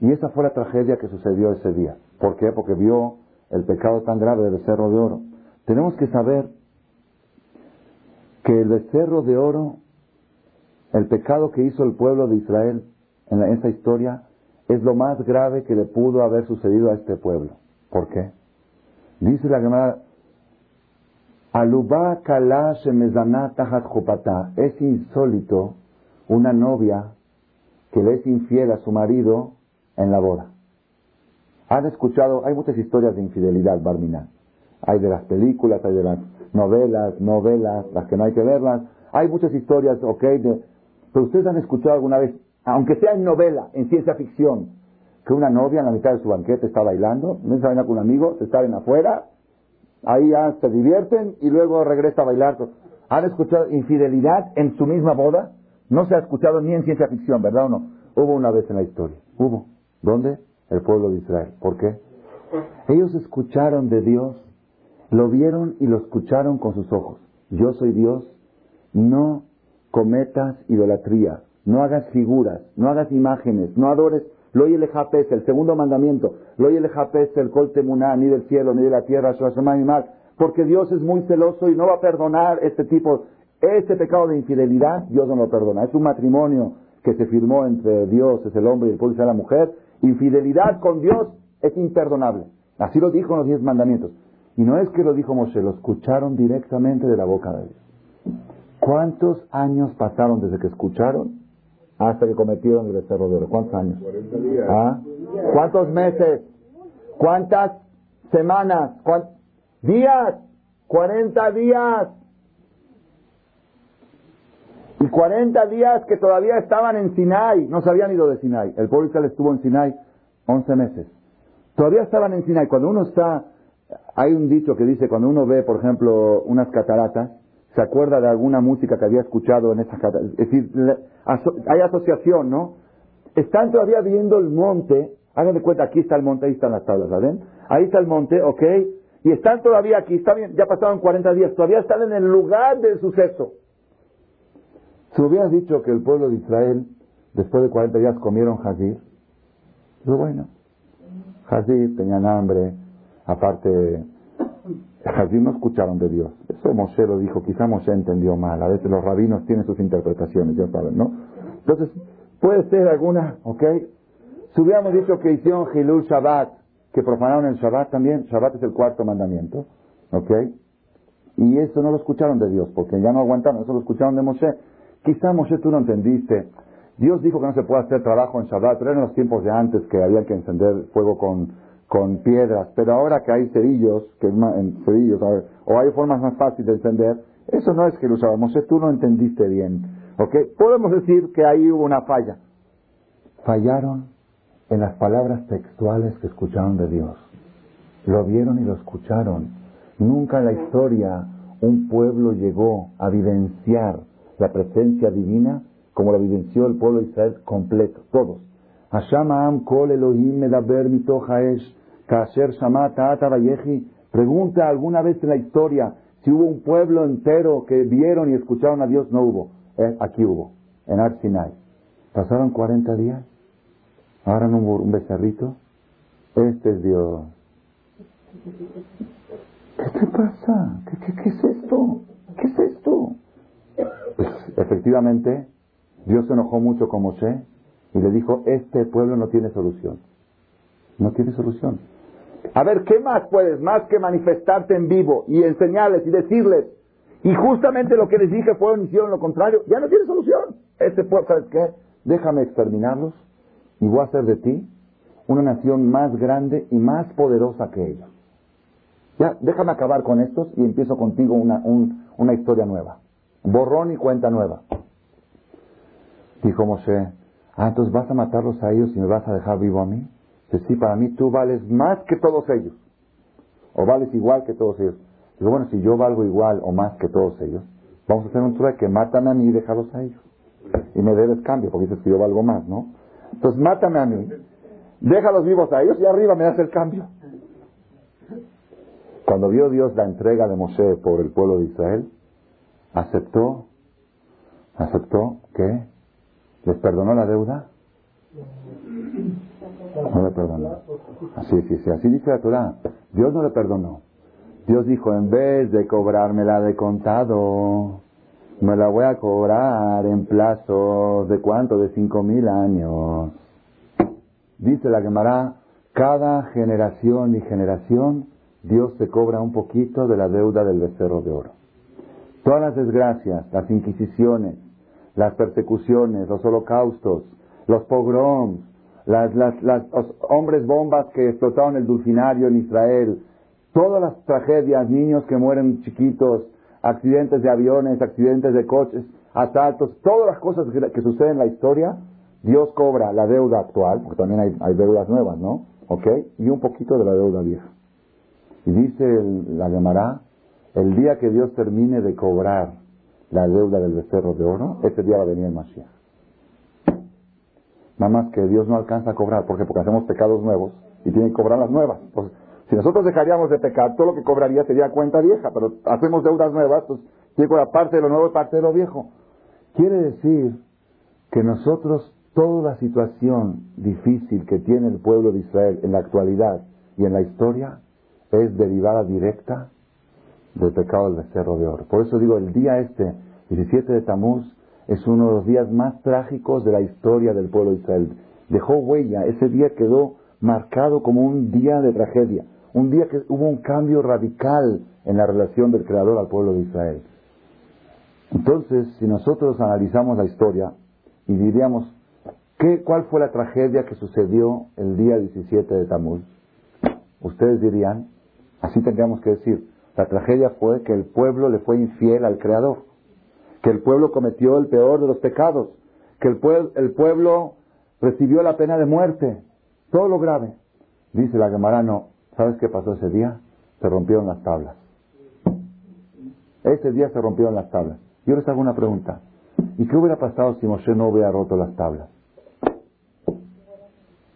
Y esa fue la tragedia que sucedió ese día. ¿Por qué? Porque vio el pecado tan grave del becerro de oro. Tenemos que saber que el becerro de oro, el pecado que hizo el pueblo de Israel en esa historia, es lo más grave que le pudo haber sucedido a este pueblo. ¿Por qué? Dice la Gemara, Alubá es insólito una novia que le es infiel a su marido en la boda. Han escuchado, hay muchas historias de infidelidad, Barmina. Hay de las películas, hay de las novelas, novelas, las que no hay que verlas. Hay muchas historias, ok, pero ustedes han escuchado alguna vez, aunque sea en novela, en ciencia ficción, que una novia en la mitad de su banquete está bailando, no está bailando con un amigo, se está en afuera, ahí ya se divierten y luego regresa a bailar. ¿Han escuchado infidelidad en su misma boda? No se ha escuchado ni en ciencia ficción, ¿verdad o no? Hubo una vez en la historia. Hubo. ¿Dónde? El pueblo de Israel. ¿Por qué? Ellos escucharon de Dios, lo vieron y lo escucharon con sus ojos. Yo soy Dios, no cometas idolatría, no hagas figuras, no hagas imágenes, no adores lo el el segundo mandamiento, lo el el col temuná, ni del cielo, ni de la tierra, porque Dios es muy celoso y no va a perdonar este tipo este pecado de infidelidad, Dios no lo perdona. Es un matrimonio que se firmó entre Dios, es el hombre y el pueblo y la mujer. Infidelidad con Dios es imperdonable. Así lo dijo en los diez mandamientos. Y no es que lo dijo Moshe, lo escucharon directamente de la boca de Dios. ¿Cuántos años pasaron desde que escucharon hasta que cometieron el becerro de oro? ¿Cuántos años? ¿Ah? ¿Cuántos meses? ¿Cuántas semanas? ¿Cuántos días? 40 días y 40 días que todavía estaban en Sinai, no se habían ido de Sinai. El pueblo Israel estuvo en Sinai 11 meses. Todavía estaban en Sinai. Cuando uno está, hay un dicho que dice, cuando uno ve, por ejemplo, unas cataratas, se acuerda de alguna música que había escuchado en esas cataratas. Es decir, hay asociación, ¿no? Están todavía viendo el monte. Hagan de cuenta, aquí está el monte, ahí están las tablas, ¿saben? Ahí está el monte, ¿ok? Y están todavía aquí, está bien, ya pasaron 40 días, todavía están en el lugar del suceso. Si hubieras dicho que el pueblo de Israel, después de 40 días, comieron jazir, pero bueno, jazir, tenían hambre, aparte, jazir no escucharon de Dios. Eso Moshe lo dijo, quizá Moshe entendió mal, a veces los rabinos tienen sus interpretaciones, ya saben, ¿no? Entonces, puede ser alguna, ¿ok? Si hubiéramos dicho que hicieron Hilul Shabbat, que profanaron el Shabbat también, Shabbat es el cuarto mandamiento, ¿ok? Y eso no lo escucharon de Dios, porque ya no aguantaron, eso lo escucharon de Moshe. Quizá Moshe tú no entendiste. Dios dijo que no se puede hacer trabajo en Shabbat, pero eran los tiempos de antes que había que encender fuego con, con piedras. Pero ahora que hay cerillos, que en cerillos, o hay formas más fáciles de encender, eso no es que usaba. Moshe tú no entendiste bien. ¿Ok? Podemos decir que ahí hubo una falla. Fallaron en las palabras textuales que escucharon de Dios. Lo vieron y lo escucharon. Nunca en la historia un pueblo llegó a vivenciar la presencia divina como la vivenció el pueblo de Israel completo, todos. kol Elohim medaber kasher Pregunta alguna vez en la historia si hubo un pueblo entero que vieron y escucharon a Dios. No hubo. Eh, aquí hubo, en Ar Pasaron 40 días. Ahora hubo un becerrito. Este es Dios. ¿Qué te pasa? qué es esto? ¿Qué es esto? Pues efectivamente, Dios se enojó mucho con Moshe y le dijo, este pueblo no tiene solución. No tiene solución. A ver, ¿qué más puedes? Más que manifestarte en vivo y enseñarles y decirles. Y justamente lo que les dije fueron hicieron lo contrario. Ya no tiene solución. Este pueblo, ¿sabes qué? Déjame exterminarlos y voy a hacer de ti una nación más grande y más poderosa que ellos. Ya, déjame acabar con estos y empiezo contigo una, una historia nueva. Borrón y cuenta nueva. Dijo Moshe, ah, entonces vas a matarlos a ellos y me vas a dejar vivo a mí. Dice, sí, para mí tú vales más que todos ellos. O vales igual que todos ellos. Digo, bueno, si yo valgo igual o más que todos ellos, vamos a hacer un trueque, mátame a mí y déjalos a ellos. Y me debes cambio, porque dices que yo valgo más, ¿no? Entonces mátame a mí, déjalos vivos a ellos y arriba me das el cambio. Cuando vio Dios la entrega de Moshe por el pueblo de Israel, aceptó, aceptó que les perdonó la deuda. No le perdonó. Así, sí, sí, así dice la Torah. Dios no le perdonó. Dios dijo, en vez de cobrármela de contado, me la voy a cobrar en plazos de cuánto, de cinco mil años. Dice la Gemara, cada generación y generación, Dios se cobra un poquito de la deuda del becerro de oro. Todas las desgracias, las inquisiciones, las persecuciones, los holocaustos, los pogroms, las, los hombres bombas que explotaron el dulcinario en Israel, todas las tragedias, niños que mueren chiquitos, accidentes de aviones, accidentes de coches, asaltos, todas las cosas que, suceden en la historia, Dios cobra la deuda actual, porque también hay, deudas nuevas, ¿no? ¿Ok? Y un poquito de la deuda vieja. Y dice la llamará el día que Dios termine de cobrar la deuda del becerro de oro, ese día va a venir el Mashiach. Nada más que Dios no alcanza a cobrar, ¿por Porque hacemos pecados nuevos y tiene que cobrar las nuevas. si nosotros dejaríamos de pecar, todo lo que cobraría sería cuenta vieja, pero hacemos deudas nuevas, pues tiene que parte de lo nuevo y parte de lo viejo. Quiere decir que nosotros, toda la situación difícil que tiene el pueblo de Israel en la actualidad y en la historia, es derivada directa del pecado del becerro de oro. Por eso digo, el día este, 17 de Tamuz, es uno de los días más trágicos de la historia del pueblo de Israel. Dejó huella, ese día quedó marcado como un día de tragedia, un día que hubo un cambio radical en la relación del Creador al pueblo de Israel. Entonces, si nosotros analizamos la historia y diríamos, ¿qué, ¿cuál fue la tragedia que sucedió el día 17 de Tamuz? Ustedes dirían, así tendríamos que decir, la tragedia fue que el pueblo le fue infiel al Creador, que el pueblo cometió el peor de los pecados, que el, el pueblo recibió la pena de muerte, todo lo grave. Dice la Gemara, no. ¿Sabes qué pasó ese día? Se rompieron las tablas. Ese día se rompieron las tablas. Yo les hago una pregunta. ¿Y qué hubiera pasado si Moshe no hubiera roto las tablas?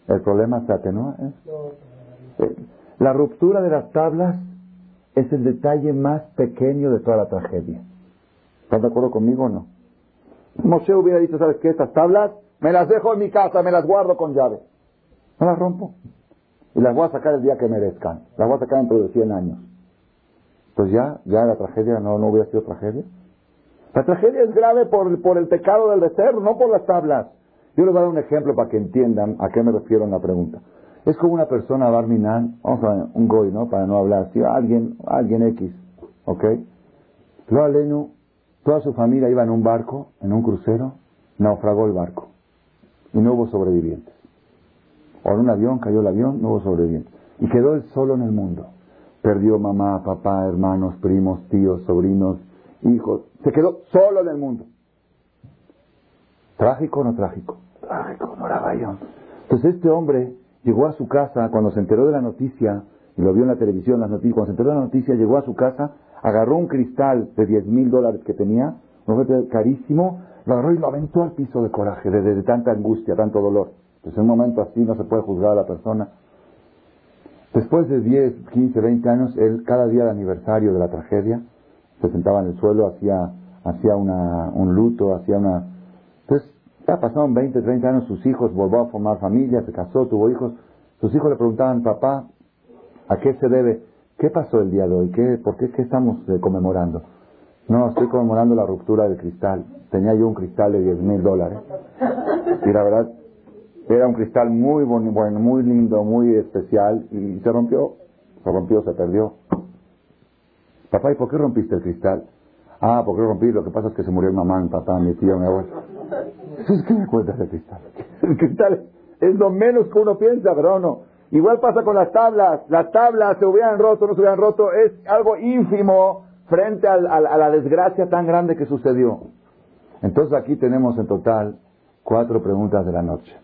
¿El problema se atenúa? ¿eh? La ruptura de las tablas es el detalle más pequeño de toda la tragedia. ¿Están de acuerdo conmigo o no? Moshe hubiera dicho, ¿sabes qué? Estas tablas me las dejo en mi casa, me las guardo con llave. No las rompo. Y las voy a sacar el día que merezcan. Las voy a sacar dentro de 100 años. Pues ya, ya la tragedia no, no hubiera sido tragedia. La tragedia es grave por, por el pecado del becerro, no por las tablas. Yo les voy a dar un ejemplo para que entiendan a qué me refiero en la pregunta. Es como una persona Barminan, vamos a ver, un goy, ¿no? Para no hablar, si alguien, alguien X, ¿ok? Lo aleno, toda su familia iba en un barco, en un crucero, naufragó el barco y no hubo sobrevivientes. O en un avión, cayó el avión, no hubo sobrevivientes. Y quedó él solo en el mundo. Perdió mamá, papá, hermanos, primos, tíos, sobrinos, hijos. Se quedó solo en el mundo. ¿Trágico o no trágico? Trágico, no era. Entonces este hombre llegó a su casa cuando se enteró de la noticia, y lo vio en la televisión, las noticias, cuando se enteró de la noticia, llegó a su casa, agarró un cristal de 10 mil dólares que tenía, un objeto carísimo, lo agarró y lo aventó al piso de coraje, de, tanta angustia, tanto dolor. Entonces en un momento así no se puede juzgar a la persona. Después de 10, 15, 20 años, él, cada día de aniversario de la tragedia, se sentaba en el suelo, hacía, hacía una, un luto, hacía una... Ya pasaron 20, 30 años, sus hijos volvió a formar familia, se casó, tuvo hijos. Sus hijos le preguntaban, papá, ¿a qué se debe? ¿Qué pasó el día de hoy? ¿Qué, ¿Por qué, qué estamos eh, conmemorando? No, estoy conmemorando la ruptura del cristal. Tenía yo un cristal de 10 mil dólares. Y la verdad, era un cristal muy bueno, muy lindo, muy especial, y se rompió. Se rompió, se perdió. Papá, ¿y por qué rompiste el cristal? Ah, porque rompí, lo que pasa es que se murió mi mamá, mi papá, mi tío, mi abuelo. ¿qué me cuentas del cristal? El cristal es lo menos que uno piensa, pero no. Igual pasa con las tablas. Las tablas se hubieran roto, no se hubieran roto, es algo ínfimo frente a la desgracia tan grande que sucedió. Entonces aquí tenemos en total cuatro preguntas de la noche.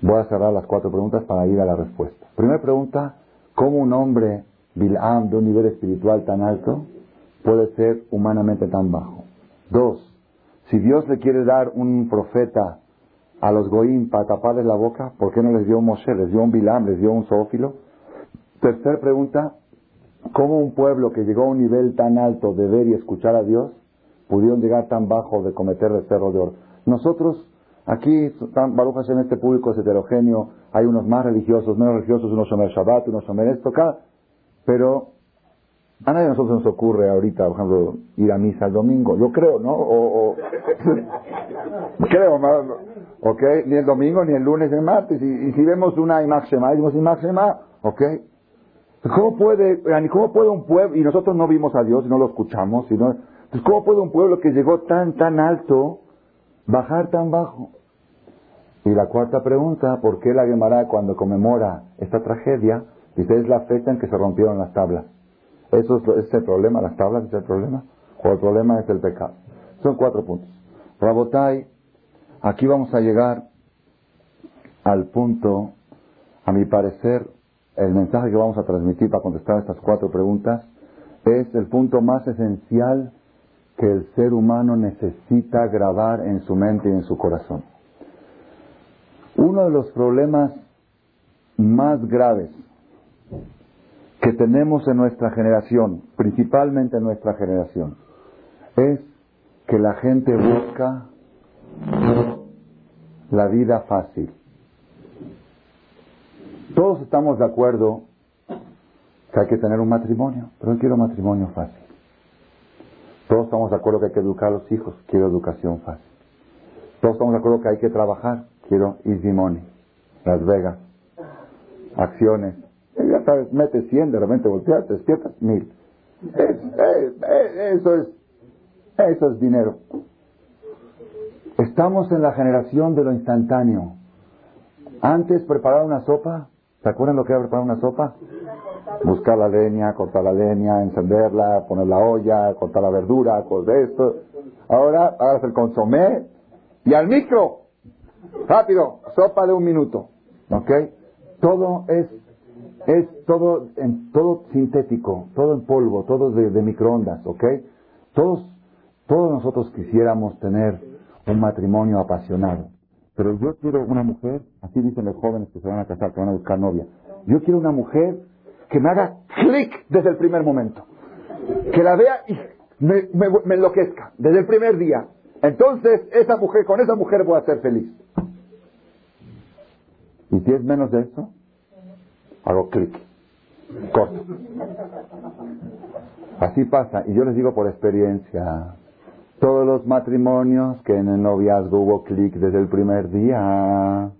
Voy a cerrar las cuatro preguntas para ir a la respuesta. Primera pregunta, ¿cómo un hombre Bil'am de un nivel espiritual tan alto puede ser humanamente tan bajo. Dos, si Dios le quiere dar un profeta a los goim para taparles la boca, ¿por qué no les dio un Moshe, les dio un Bilam, les dio un Zoófilo? Tercer pregunta, ¿cómo un pueblo que llegó a un nivel tan alto de ver y escuchar a Dios pudieron llegar tan bajo de cometer el cerro de oro? Nosotros, aquí, Baruch en este público es heterogéneo, hay unos más religiosos, menos religiosos, unos Shomer Shabbat, unos Shomer esto, cada, pero a nadie de nosotros nos ocurre ahorita, por ejemplo, ir a misa el domingo. Yo creo, ¿no? O, creo, ¿ok? Ni el domingo, ni el lunes, ni el martes. Y, si vemos una imagen más, decimos imagen más, ¿ok? ¿Cómo puede, cómo puede un pueblo, y nosotros no vimos a Dios y no lo escuchamos, sino, pues ¿cómo puede un pueblo que llegó tan, tan alto bajar tan bajo? Y la cuarta pregunta, ¿por qué la Gemara cuando conmemora esta tragedia Dice, es la fecha en que se rompieron las tablas. ¿Eso es, el problema? ¿Las tablas es el problema? ¿O el problema es el pecado? Son cuatro puntos. Rabotai, aquí vamos a llegar al punto, a mi parecer, el mensaje que vamos a transmitir para contestar estas cuatro preguntas es el punto más esencial que el ser humano necesita grabar en su mente y en su corazón. Uno de los problemas más graves que tenemos en nuestra generación, principalmente en nuestra generación, es que la gente busca la vida fácil. Todos estamos de acuerdo que hay que tener un matrimonio, pero yo quiero matrimonio fácil. Todos estamos de acuerdo que hay que educar a los hijos, quiero educación fácil. Todos estamos de acuerdo que hay que trabajar, quiero easy money, Las Vegas, acciones, ya sabes, metes 100, de repente volteas, te despiertas, mil. eso es, eso es dinero. Estamos en la generación de lo instantáneo. Antes preparar una sopa, ¿se acuerdan lo que era preparar una sopa? Buscar la leña, cortar la leña, encenderla, poner la olla, cortar la verdura, de esto. Ahora hagas el consomé y al micro. Rápido, sopa de un minuto. ¿Ok? Todo es es todo, en, todo sintético, todo en polvo, todo de, de microondas, ¿ok? Todos, todos nosotros quisiéramos tener un matrimonio apasionado. Pero yo quiero una mujer, así dicen los jóvenes que se van a casar, que van a buscar novia. Yo quiero una mujer que me haga clic desde el primer momento. Que la vea y me, me enloquezca desde el primer día. Entonces, esa mujer, con esa mujer voy a ser feliz. Y si es menos de eso, hago clic. Corto. Así pasa. Y yo les digo por experiencia. Todos los matrimonios que en el noviazgo hubo clic desde el primer día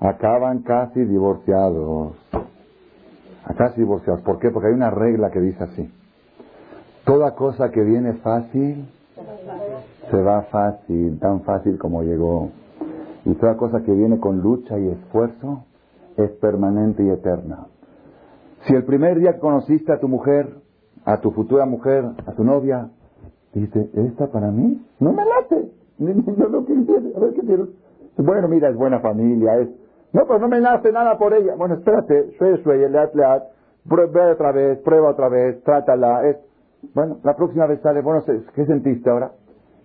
acaban casi divorciados. Casi divorciados. ¿Por qué? Porque hay una regla que dice así. Toda cosa que viene fácil se va fácil, tan fácil como llegó. Y toda cosa que viene con lucha y esfuerzo es permanente y eterna. Si el primer día conociste a tu mujer, a tu futura mujer, a tu novia, dijiste, ¿esta para mí? No me late. No lo que a ver qué quiero. Bueno, mira, es buena familia, es... No, pues no me nace nada por ella. Bueno, espérate, sueye, sueye, leat, leat, prueba otra vez, prueba otra vez, trátala. Es... Bueno, la próxima vez sale, bueno, ¿qué sentiste ahora?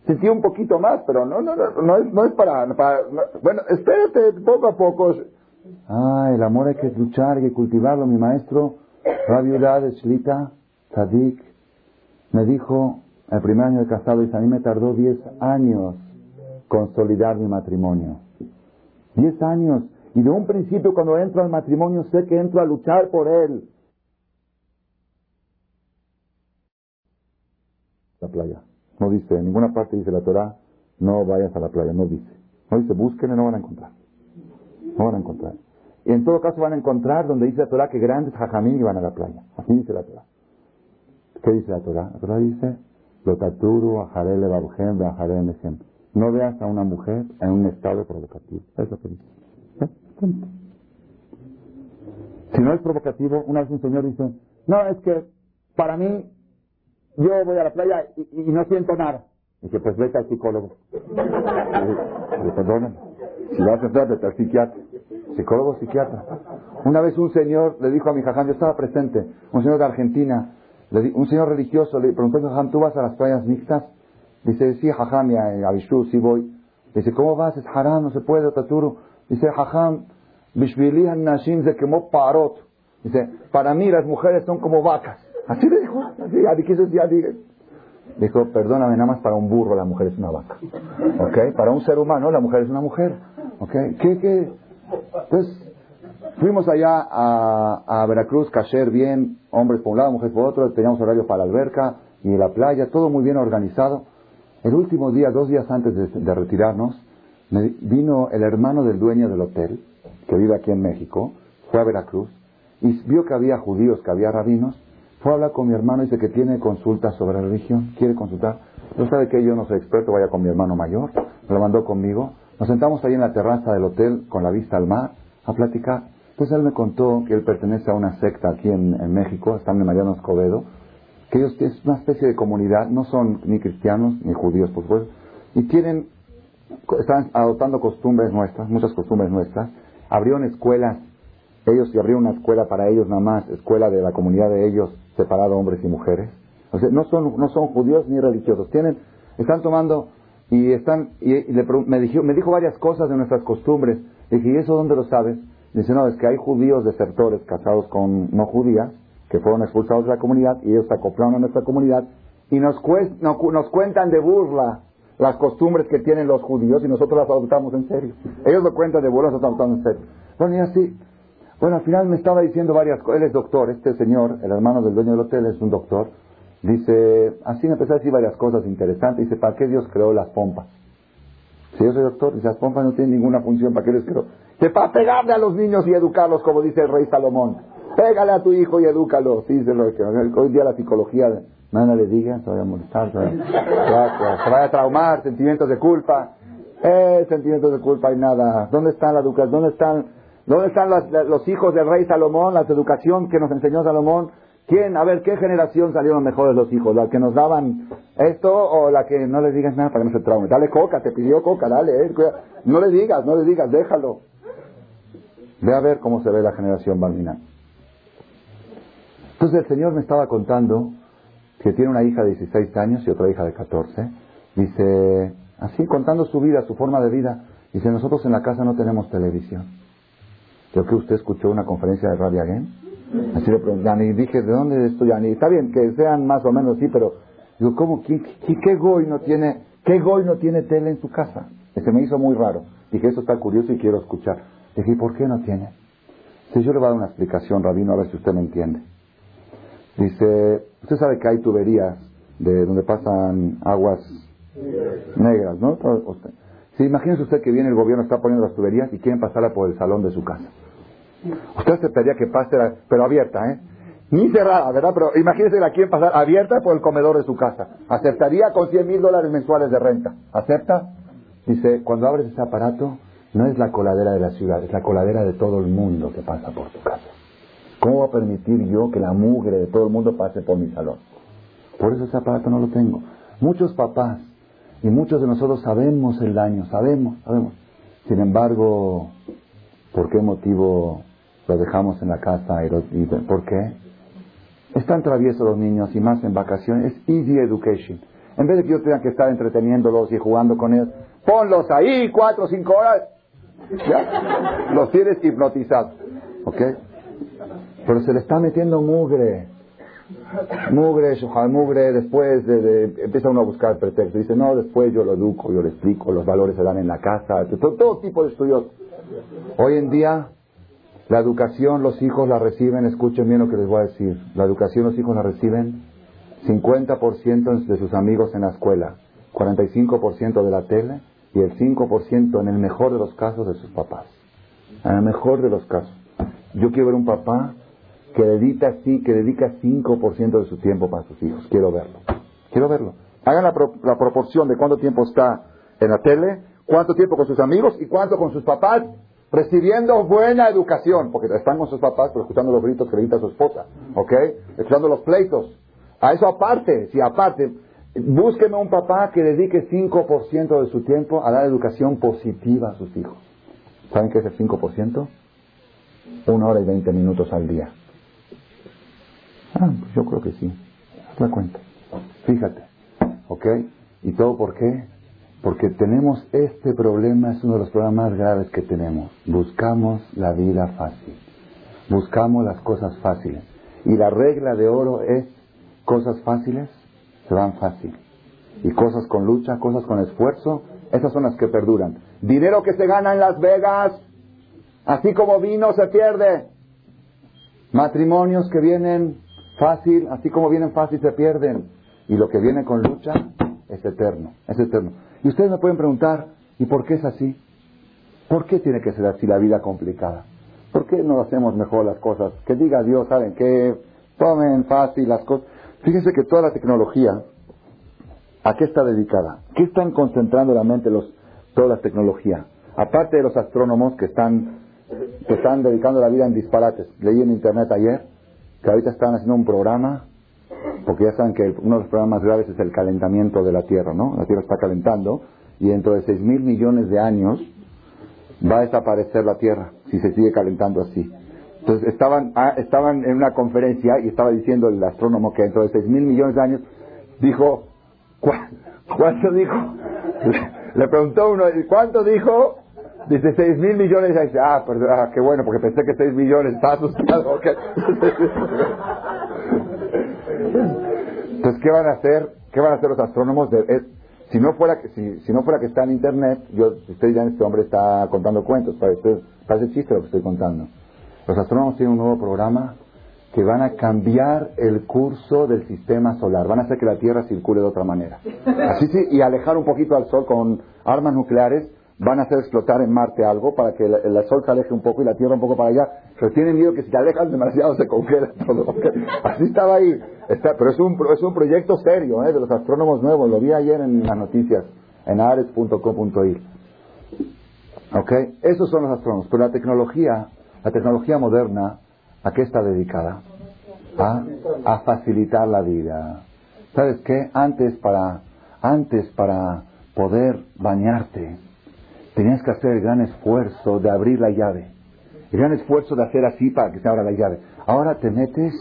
Sentí un poquito más, pero no, no, no, no es, no es para, bueno, espérate poco a poco. Ah, el amor hay que luchar, hay que cultivarlo. Mi maestro, Rabbi de Shlita, Tzadik, me dijo, el primer año de casado, dice, a mí me tardó 10 años consolidar mi matrimonio. 10 años. Y de un principio, cuando entro al matrimonio, sé que entro a luchar por él. La playa. No dice, en ninguna parte dice la Torah, no vayas a la playa, no dice. No dice, búsquenle, no van a encontrar. No van a encontrar. Y en todo caso van a encontrar donde dice la Torah que grandes jajamín iban a la playa. Así dice la Torah. ¿Qué dice la Torah? La Torah dice, Lotaturu, Ajarele, Babujem, Mesem. No veas a una mujer en un estado provocativo. Es lo que dice. ¿Eh? Si no es provocativo, una vez un señor dice, no, es que para mí yo voy a la playa y, no siento nada. Dice, pues vete al psicólogo. Le perdóname. Si vas a entrar, vete al psiquiatra. Psicólogo, psiquiatra. Una vez un señor le dijo a mi jajam, yo estaba presente, un señor de Argentina, un señor religioso, le preguntó a jajam, ¿tú vas a las playas mixtas? Dice, sí, jajam, y a Abishu, sí voy. Dice, ¿cómo vas? Es haram, no se puede, taturo. Dice, jajam, Bishvili Nashim se quemó parot. Dice, para mí las mujeres son como vacas. Así le dijo, así, Dijo, perdóname, nada más para un burro la mujer es una vaca. ¿Ok? Para un ser humano la mujer es una mujer. ¿Ok? ¿Qué, qué? Entonces, fuimos allá a, a Veracruz, cacher bien, hombres por un lado, mujeres por otro, teníamos horario para la alberca y la playa, todo muy bien organizado. El último día, dos días antes de, de retirarnos, me vino el hermano del dueño del hotel, que vive aquí en México, fue a Veracruz, y vio que había judíos, que había rabinos, fue a hablar con mi hermano y dice que tiene consultas sobre religión, quiere consultar. No sabe que yo no soy experto, vaya con mi hermano mayor, lo mandó conmigo. Nos sentamos ahí en la terraza del hotel con la vista al mar a platicar. Entonces él me contó que él pertenece a una secta aquí en, México, están en Mariano Escobedo, que ellos es una especie de comunidad, no son ni cristianos ni judíos, por supuesto, y tienen, están adoptando costumbres nuestras, muchas costumbres nuestras. Abrieron escuelas, ellos abrieron una escuela para ellos nada más, escuela de la comunidad de ellos, separado hombres y mujeres. O sea, no son, no son judíos ni religiosos. Tienen, están tomando y están, y, me, dijo, me dijo varias cosas de nuestras costumbres. Le dije, ¿y eso dónde lo sabes? Dice, no, es que hay judíos desertores casados con no judías que fueron expulsados de la comunidad y ellos se acoplaron a nuestra comunidad y nos, nos cuentan de burla las costumbres que tienen los judíos y nosotros las adoptamos en serio. Ellos lo cuentan de burla, nosotros adoptamos en serio. Bueno, y así, bueno, al final me estaba diciendo varias cosas. Él es doctor, este señor, el hermano del dueño del hotel, es un doctor. Dice, así me empezó a decir varias cosas interesantes. Dice, ¿para qué Dios creó las pompas? Si yo soy doctor, dice, las pompas no tienen ninguna función, ¿para qué les creó? Dice, para pegarle a los niños y educarlos, como dice el rey Salomón. Pégale a tu hijo y edúcalo. Sí, dice lo que hoy día la psicología, nada le diga, se vaya a molestar, se vaya, a traumar, sentimientos de culpa. Eh, sentimientos de culpa y nada. ¿Dónde están la educación? ¿Dónde están ¿Dónde están los hijos del rey Salomón, la educación que nos enseñó Salomón? ¿Quién? A ver, ¿qué generación salieron mejores los hijos? ¿La que nos daban esto o la que no le digas nada para que no se traume? Dale coca, te pidió coca, dale, eh, no le digas, no le digas, déjalo. Ve a ver cómo se ve la generación Balminán. Entonces el Señor me estaba contando que tiene una hija de 16 años y otra hija de 14. Dice, así contando su vida, su forma de vida. Dice, nosotros en la casa no tenemos televisión. Creo que usted escuchó una conferencia de Radio Again. Así le pregunté, y dije, ¿de dónde estoy, Yani? Está bien, que sean más o menos así, pero digo, ¿cómo? ¿Qué, qué, goy no tiene, qué goy no tiene tele en su casa? Se me hizo muy raro. Dije, eso está curioso y quiero escuchar. Dije, ¿por qué no tiene? Si yo le voy a dar una explicación, Rabino, a ver si usted me entiende. Dice, usted sabe que hay tuberías de donde pasan aguas negras, ¿no? Si imagínese usted que viene el gobierno, está poniendo las tuberías y quieren pasarla por el salón de su casa. Usted aceptaría que pase, pero abierta, ¿eh? Ni cerrada, ¿verdad? Pero imagínese la quieren pasar abierta por el comedor de su casa. ¿Aceptaría con 100 mil dólares mensuales de renta? ¿Acepta? Dice, cuando abres ese aparato, no es la coladera de la ciudad, es la coladera de todo el mundo que pasa por tu casa. ¿Cómo va a permitir yo que la mugre de todo el mundo pase por mi salón? Por eso ese aparato no lo tengo. Muchos papás y muchos de nosotros sabemos el daño, sabemos, sabemos. Sin embargo, ¿por qué motivo los dejamos en la casa? Y, ¿Por qué? Están traviesos los niños y más en vacaciones. Es easy education. En vez de que yo tenga que estar entreteniéndolos y jugando con ellos, ponlos ahí cuatro o cinco horas. ¿Ya? Los tienes hipnotizados. ¿Ok? Pero se le está metiendo mugre. Mugre, mugre, después de, empieza uno a buscar pretextos. Dice, no, después yo lo educo, yo le explico, los valores se dan en la casa, todo tipo de estudios. Hoy en día, la educación los hijos la reciben, escuchen bien lo que les voy a decir, la educación los hijos la reciben 50% de sus amigos en la escuela, 45% de la tele y el 5% en el mejor de los casos de sus papás. En el mejor de los casos. Yo quiero ver un papá que dedica, que dedica 5% de su tiempo para sus hijos. Quiero verlo. Quiero verlo. Hagan la, la proporción de cuánto tiempo está en la tele, cuánto tiempo con sus amigos y cuánto con sus papás recibiendo buena educación, porque están con sus papás, pero escuchando los gritos que le grita su esposa, ¿ok? Escuchando los pleitos. A eso aparte, si aparte, búsqueme un papá que dedique 5% de su tiempo a dar educación positiva a sus hijos. ¿Saben qué es el 5%? Una hora y 20 minutos al día. Ah, pues yo creo que sí. Haz la cuenta. Fíjate. ¿Ok? ¿Y todo por qué? Porque tenemos este problema, es uno de los problemas más graves que tenemos. Buscamos la vida fácil. Buscamos las cosas fáciles. Y la regla de oro es, cosas fáciles se van fácil. Y cosas con lucha, cosas con esfuerzo, esas son las que perduran. Dinero que se gana en Las Vegas, así como vino se pierde. Matrimonios que vienen Fácil, así como vienen fácil, se pierden. Y lo que viene con lucha es eterno, es eterno. Y ustedes me pueden preguntar, ¿y por qué es así? ¿Por qué tiene que ser así la vida complicada? ¿Por qué no hacemos mejor las cosas? Que diga Dios, ¿saben qué? Tomen fácil las cosas. Fíjense que toda la tecnología, ¿a qué está dedicada? ¿Qué están concentrando la mente los, toda la tecnología? Aparte de los astrónomos que están, que están dedicando la vida en disparates. Leí en internet ayer que ahorita están haciendo un programa, porque ya saben que uno de los problemas más graves es el calentamiento de la Tierra, ¿no? La Tierra está calentando y dentro de 6 mil millones de años va a desaparecer la Tierra si se sigue calentando así. Entonces estaban, ah, estaban en una conferencia y estaba diciendo el astrónomo que dentro de 6 mil millones de años dijo, ¿cuánto dijo? Le preguntó uno, ¿cuánto dijo? Dice 6 mil millones. Y dice, ah, pues, ah, qué bueno, porque pensé que 6 millones. Estaba asustado. Entonces, ¿qué van a hacer? ¿Qué van a hacer los astrónomos? si no fuera que si, si, no fuera que está en internet, yo ustedes dirán este hombre está contando cuentos. Parece, parece chiste lo que estoy contando. Los astrónomos tienen un nuevo programa que van a cambiar el curso del sistema solar. Van a hacer que la Tierra circule de otra manera. Así sí, y alejar un poquito al Sol con armas nucleares van a hacer explotar en Marte algo para que el, Sol se aleje un poco y la Tierra un poco para allá, pero tienen miedo que si te alejas demasiado se congela todo. Así estaba ahí. pero es un, es un proyecto serio ¿eh? de los astrónomos nuevos, lo vi ayer en las noticias, en ares.com.ir. ¿Ok? Esos son los astrónomos. Pero la tecnología, la tecnología moderna, ¿a qué está dedicada? A, a facilitar la vida. ¿Sabes qué? Antes para, antes para poder bañarte, Tenías que hacer el gran esfuerzo de abrir la llave. el gran esfuerzo de hacer así para que se abra la llave. Ahora te metes,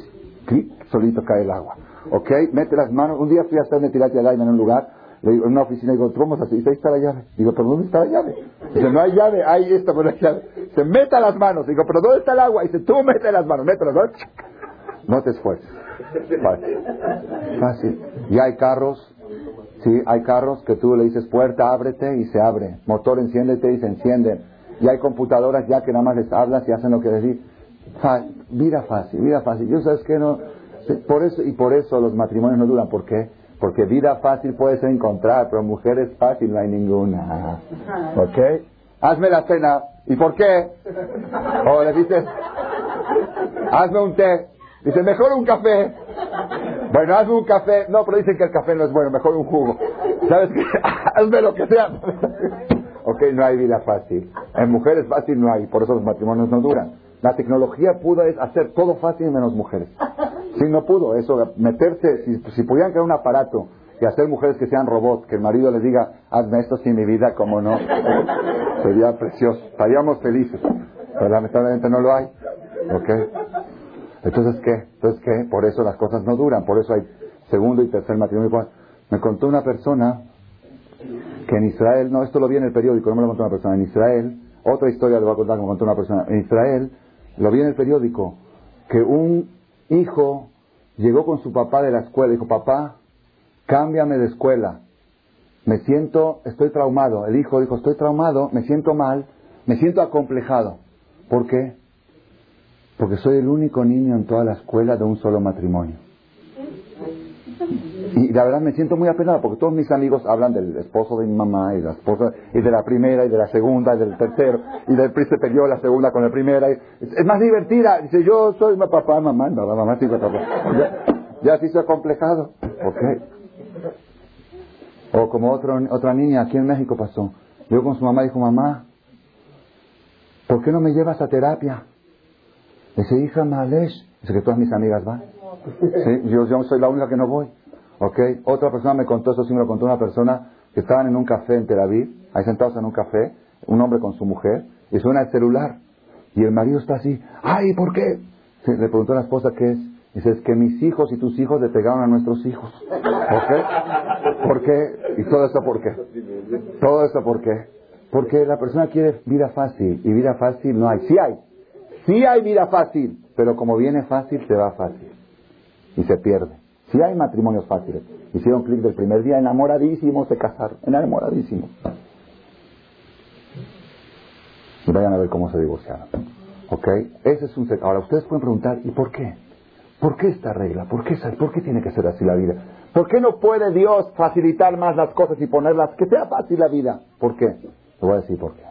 clic, solito cae el agua. ¿Ok? Mete las manos. Un día fui a hacer tirate al aire en un lugar, le digo, en una oficina, digo, ¿cómo así? Ahí está la llave. Digo, ¿pero dónde está la llave? Dice, no hay llave, ahí está, pero hay llave. Se meta las manos. Digo, ¿pero dónde está el agua? Dice, tú mete las manos, mete las manos. No te esfuerces. Fácil. Fácil. Y hay carros, sí, hay carros que tú le dices, puerta, ábrete y se abre. Motor, enciéndete y se enciende. Y hay computadoras ya que nada más les hablas y hacen lo que decís. Vida fácil, vida fácil. Yo sabes que no, por eso, y por eso los matrimonios no duran. ¿Por qué? Porque vida fácil puede ser encontrar, pero mujeres fácil no hay ninguna. ¿Ok? Hazme la cena. ¿Y por qué? O le dices, hazme un té. Dice, mejor un café. Bueno, hazme un café. No, pero dicen que el café no es bueno, mejor un jugo. ¿Sabes qué? hazme lo que sea. ok, no hay vida fácil. En mujeres fácil no hay, por eso los matrimonios no duran. La tecnología pudo hacer todo fácil menos mujeres. Sí, no pudo eso, meterse, si, si pudieran crear un aparato y hacer mujeres que sean robots, que el marido les diga, hazme esto sin mi vida, como no, sería precioso, estaríamos felices, pero lamentablemente no lo hay, ¿ok? Entonces, ¿qué? Entonces, ¿qué? Por eso las cosas no duran, por eso hay segundo y tercer matrimonio. Me contó una persona que en Israel, no, esto lo vi en el periódico, no me lo contó una persona, en Israel, otra historia le voy a contar como contó una persona, en Israel, lo vi en el periódico, que un hijo llegó con su papá de la escuela dijo, papá, cámbiame de escuela. Me siento, estoy traumado. El hijo dijo, estoy traumado, me siento mal, me siento acomplejado. ¿Por qué? Porque soy el único niño en toda la escuela de un solo matrimonio. Y la verdad me siento muy apenado porque todos mis amigos hablan del esposo de mi mamá y de la esposa y de la primera y de la segunda y del tercero y del príncipe yo la segunda con la primera. es, más divertida. Dice yo soy mi papá, mamá, no, mamá sí, papá. Ya, ya se hizo complejado. Ok. O como otro, otra niña aquí en México pasó. Yo con su mamá dijo, mamá, ¿por qué no me llevas a terapia? Dice, hija Malesh. Dice que todas mis amigas van. Yo, soy la única que no voy. ¿Ok? Otra persona me contó, eso sí me lo contó una persona, que estaban en un café en Tel Aviv, ahí sentados en un café, un hombre con su mujer, y suena el celular. Y el marido está así, ¡ay, ¿por qué? le preguntó a la esposa qué es. Dice, es que mis hijos y tus hijos le pegaron a nuestros hijos. ¿Por? ¿Por qué? ¿Y todo eso por qué? Todo eso por qué? Porque la persona quiere vida fácil y vida fácil no hay. Sí hay. Sí hay vida fácil, pero como viene fácil, se va fácil. Y se pierde. Si hay matrimonios fáciles. Hicieron clic del primer día, enamoradísimos se casaron, enamoradísimos. Y vayan a ver cómo se divorciaron. ¿Ok? Ese es un Ahora, ustedes pueden preguntar, ¿y por qué? ¿Por qué esta regla? ¿Por qué, ¿Por qué tiene que ser así la vida? ¿Por qué no puede Dios facilitar más las cosas y ponerlas que sea fácil la vida? ¿Por qué? Te voy a decir por qué.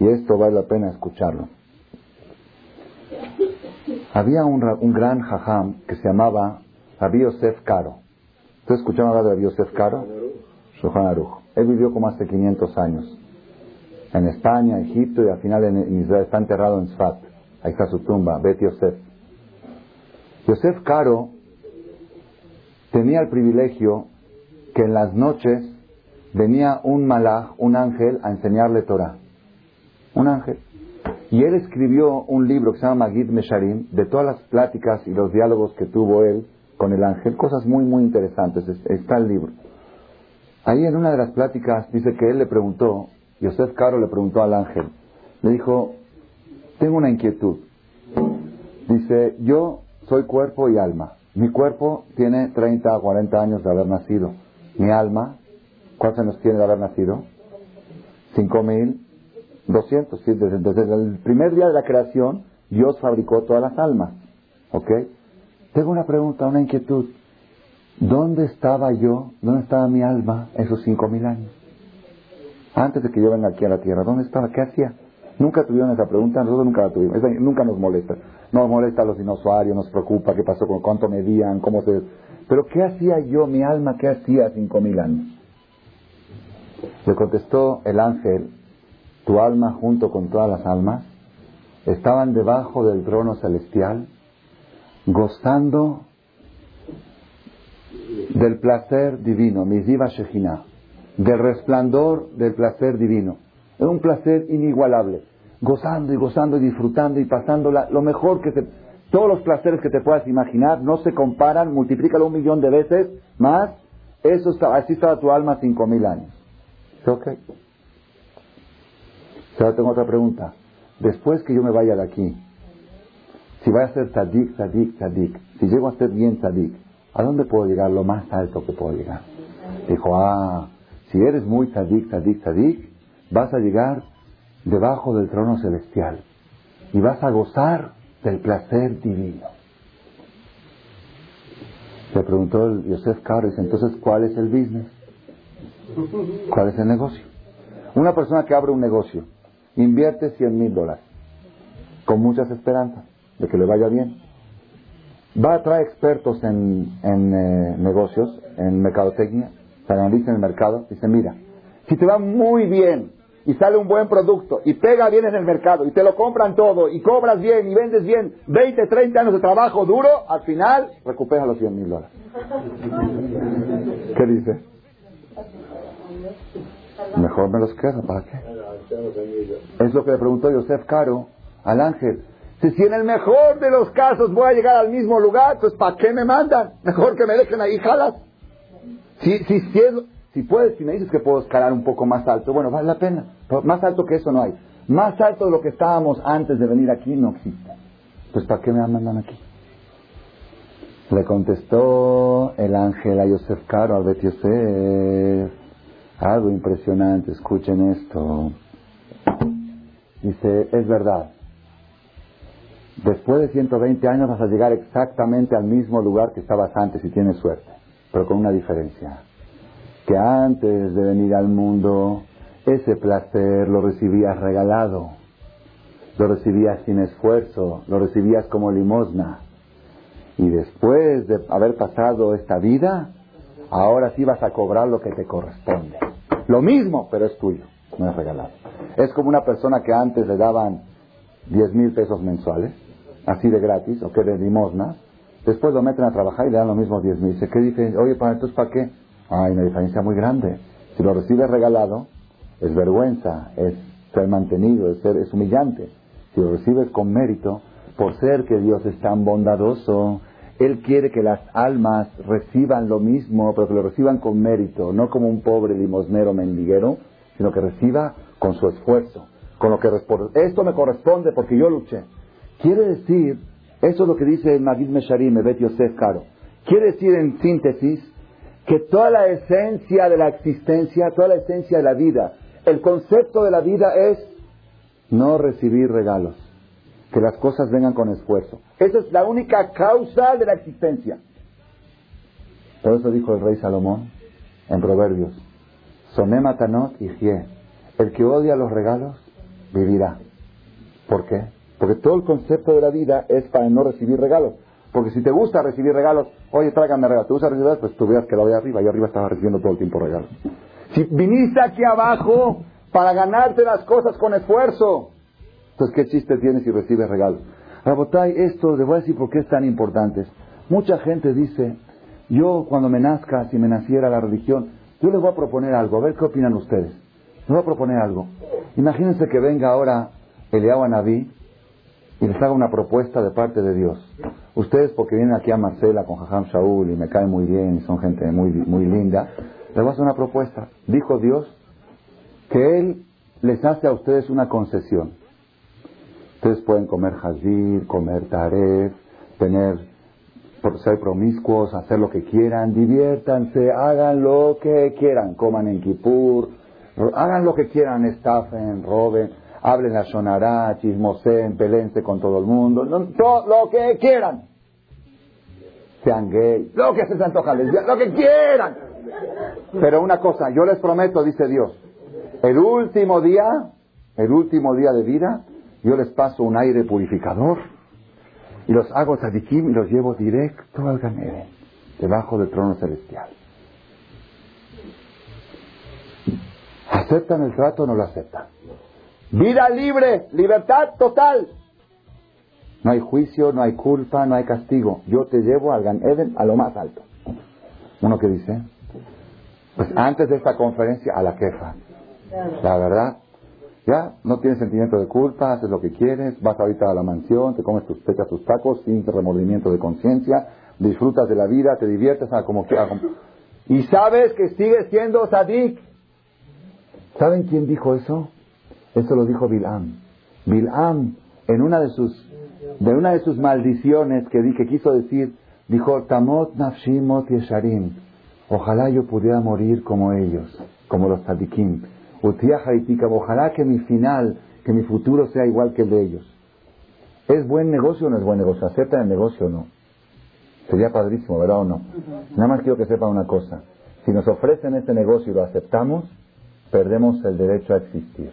Y esto vale la pena escucharlo. Había un, un gran jajam que se llamaba Rabbi Yosef Caro. ¿Ustedes escucharon hablar de Rabbi Yosef Caro? Él vivió como hace 500 años. En España, Egipto y al final en Israel. Está enterrado en Sfat. Ahí está su tumba, Bet Yosef. Yosef Caro tenía el privilegio que en las noches venía un malaj, un ángel, a enseñarle Torah. Un ángel. Y él escribió un libro que se llama Magid Mesharim, de todas las pláticas y los diálogos que tuvo él con el ángel, cosas muy, muy interesantes. Está el libro. Ahí en una de las pláticas dice que él le preguntó, Yosef Caro le preguntó al ángel, le dijo, tengo una inquietud. Dice, yo soy cuerpo y alma. Mi cuerpo tiene 30 o 40 años de haber nacido. Mi alma, ¿cuántos años tiene de haber nacido? 5200. Desde, desde el primer día de la creación, Dios fabricó todas las almas. ¿Ok? Tengo una pregunta, una inquietud. ¿Dónde estaba yo? ¿Dónde estaba mi alma esos cinco mil años? Antes de que yo venga aquí a la tierra, ¿dónde estaba? ¿Qué hacía? Nunca tuvieron esa pregunta, nosotros nunca la tuvimos. nunca nos molesta. Nos molesta los dinosaurios, nos preocupa qué pasó con cuánto medían, cómo se. Pero ¿qué hacía yo, mi alma, qué hacía cinco mil años? Le contestó el ángel, tu alma junto con todas las almas estaban debajo del trono celestial gozando del placer divino, Miziva Shejina, del resplandor del placer divino. Es un placer inigualable. gozando y gozando y disfrutando y pasándola lo mejor que se... Todos los placeres que te puedas imaginar no se comparan, multiplícalo un millón de veces más, eso está, así estaba tu alma cinco mil años. ¿Ok? Ahora tengo otra pregunta. Después que yo me vaya de aquí, si voy a ser tzadik, tzadik, tzadik, si llego a ser bien tzadik, ¿a dónde puedo llegar? Lo más alto que puedo llegar. Dijo, ah, si eres muy tzadik, tzadik, tzadik, vas a llegar debajo del trono celestial y vas a gozar del placer divino. Le preguntó el Yosef entonces, ¿cuál es el business? ¿Cuál es el negocio? Una persona que abre un negocio, invierte 100 mil dólares, con muchas esperanzas de que le vaya bien. Va a traer expertos en, eh, negocios, en mercadotecnia, se analiza el mercado, dice, mira, si te va muy bien y sale un buen producto y pega bien en el mercado y te lo compran todo y cobras bien y vendes bien 20, 30 años de trabajo duro, al final recuperas los 100 mil dólares. ¿Qué dice? Mejor me los quedo, ¿para qué? Es lo que le preguntó Joseph Caro al ángel. Si, en el mejor de los casos voy a llegar al mismo lugar, pues ¿para qué me mandan? Mejor que me dejen ahí jalas. Si, si, si, si puedes, si me dices que puedo escalar un poco más alto, bueno, vale la pena. más alto que eso no hay. Más alto de lo que estábamos antes de venir aquí no existe. Pues ¿para qué me mandan aquí? Le contestó el ángel a Yosef Caro, al Bet Yosef. Algo impresionante, escuchen esto. Dice, es verdad. Después de 120 años vas a llegar exactamente al mismo lugar que estabas antes si tienes suerte, pero con una diferencia. Que antes de venir al mundo, ese placer lo recibías regalado, lo recibías sin esfuerzo, lo recibías como limosna. Y después de haber pasado esta vida, ahora sí vas a cobrar lo que te corresponde. Lo mismo, pero es tuyo, no es regalado. Es como una persona que antes le daban 10 mil pesos mensuales, así de gratis, o que de limosna, después lo meten a trabajar y le dan lo mismo 10 mil. Dice, ¿qué diferencia? Oye, ¿para entonces para qué? Hay una diferencia muy grande. Si lo recibes regalado, es vergüenza, es ser mantenido, es, ser, es humillante. Si lo recibes con mérito, por ser que Dios es tan bondadoso, Él quiere que las almas reciban lo mismo, pero que lo reciban con mérito, no como un pobre limosnero mendiguero, sino que reciba con su esfuerzo, con lo que esto me corresponde porque yo luché. Quiere decir, eso es lo que dice el Magid Mesharim, Bet Yosef Caro. Quiere decir en síntesis que toda la esencia de la existencia, toda la esencia de la vida, el concepto de la vida es no recibir regalos, que las cosas vengan con esfuerzo. Esa es la única causa de la existencia. Por eso dijo el rey Salomón en Proverbios, Sonematanot y el que odia los regalos vivirá. ¿Por qué? Porque todo el concepto de la vida es para no recibir regalos. Porque si te gusta recibir regalos, oye, tráigame regalos, ¿te gusta recibir regalos? Pues tú veas que de arriba, y arriba estaba recibiendo todo el tiempo regalos. Si viniste aquí abajo para ganarte las cosas con esfuerzo, entonces ¿qué chiste tienes si recibes regalos? Rabotay, esto, les voy a decir por qué es tan importante. Mucha gente dice, yo cuando me nazca, si me naciera la religión, yo les voy a proponer algo, a ver qué opinan ustedes. Les voy a proponer algo. Imagínense que venga ahora Eliyahu Naví y les haga una propuesta de parte de Dios. Ustedes, porque vienen aquí a Marcela con Jajam Shaul y me caen muy bien y son gente muy, muy linda, les voy a hacer una propuesta. Dijo Dios que Él les hace a ustedes una concesión. Ustedes pueden comer jazir, comer taref, tener, ser promiscuos, hacer lo que quieran, diviértanse, hagan lo que quieran, coman en Kippur, hagan lo que quieran, estafen, roben hablen a Shonará, chismoseen, pelense con todo el mundo, todo lo que quieran. Sean gay, lo que se antoja, lo que quieran. Pero una cosa, yo les prometo, dice Dios, el último día, el último día de vida, yo les paso un aire purificador y los hago tzadikim y los llevo directo al Ganeden, debajo del trono celestial. ¿Aceptan el trato o no lo aceptan? Vida libre, libertad total. No hay juicio, no hay culpa, no hay castigo. Yo te llevo al Gan Eden a lo más alto. Uno que dice, pues antes de esta conferencia a la queja. La verdad, Ya, no tienes sentimiento de culpa, haces lo que quieres, vas ahorita a la mansión, te comes tus, pechas tus tacos sin remordimiento de conciencia, disfrutas de la vida, te diviertes, a como quieras. Y sabes que sigues siendo sadik. ¿Saben quién dijo eso? Eso lo dijo Bilam. Bilam, en una de sus, de una de sus maldiciones que, dije, quiso decir, dijo, Tamot nafshimot yesharim. Ojalá yo pudiera morir como ellos, como los sadikim. Ojalá que mi final, que mi futuro sea igual que el de ellos. ¿Es buen negocio o no es buen negocio? ¿Aceptan el negocio o no? Sería padrísimo, ¿verdad o no? Nada más quiero que sepan una cosa. Si nos ofrecen este negocio y lo aceptamos, perdemos el derecho a existir.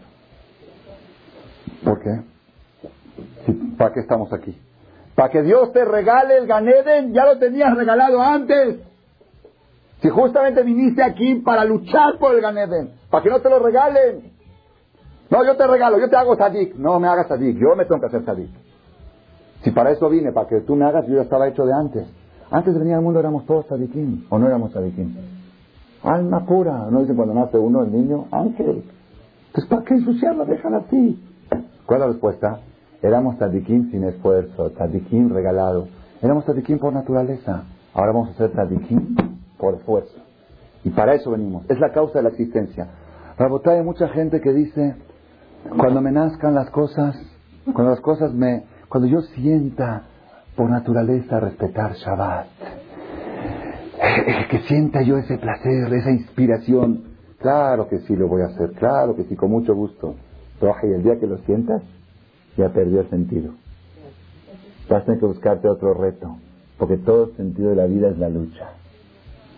¿Por qué? ¿Para qué estamos aquí? Para que Dios te regale el Ganeden, ya lo tenías regalado antes. Si justamente viniste aquí para luchar por el Ganeden, para que no te lo regalen. No, yo te regalo, yo te hago sadik. No me hagas sadik, yo me tengo que hacer sadik. Si para eso vine, para que tú me hagas, yo ya estaba hecho de antes. Antes de venir al mundo éramos todos sadikim, o no éramos sadikim. Alma pura, ¿no dicen cuando nace uno, el niño? Ángel. Entonces, ¿para qué ensuciarla? Déjala así. ¿Cuál es la respuesta? Éramos sadikim sin esfuerzo, sadikim regalado. Éramos sadikim por naturaleza. Ahora vamos a ser sadikim por esfuerzo. Y para eso venimos. Es la causa de la existencia. Rabotá, hay mucha gente que dice, cuando me nazcan las cosas, cuando las cosas me, cuando yo sienta por naturaleza respetar Shabbat, que sienta yo ese placer, esa inspiración, claro que sí lo voy a hacer, claro que sí, con mucho gusto. y el día que lo sientas, ya perdió el sentido. Vas a tener que buscarte otro reto, porque todo el sentido de la vida es la lucha.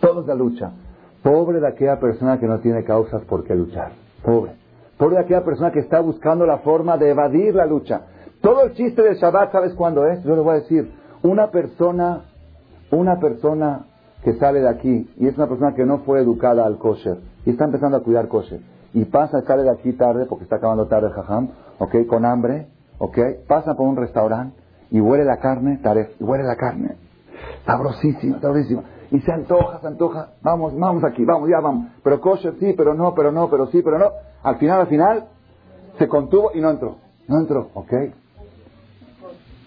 Todo es la lucha. Pobre de aquella persona que no tiene causas por qué luchar. Pobre. Pobre de aquella persona que está buscando la forma de evadir la lucha. Todo el chiste del Shabbat, ¿sabes cuándo es? Yo le voy a decir, una persona, una persona que sale de aquí y es una persona que no fue educada al kosher y está empezando a cuidar kosher y pasa, sale de aquí tarde porque está acabando tarde el jajam, ok, con hambre, ok, pasa por un restaurante y huele la carne, taref, huele la carne, sabrosísima, sabrosísima y se antoja, se antoja, vamos, vamos aquí, vamos, ya vamos. Pero kosher sí, pero no, pero no, pero sí, pero no. Al final, al final, se contuvo y no entró. No entró, ¿ok?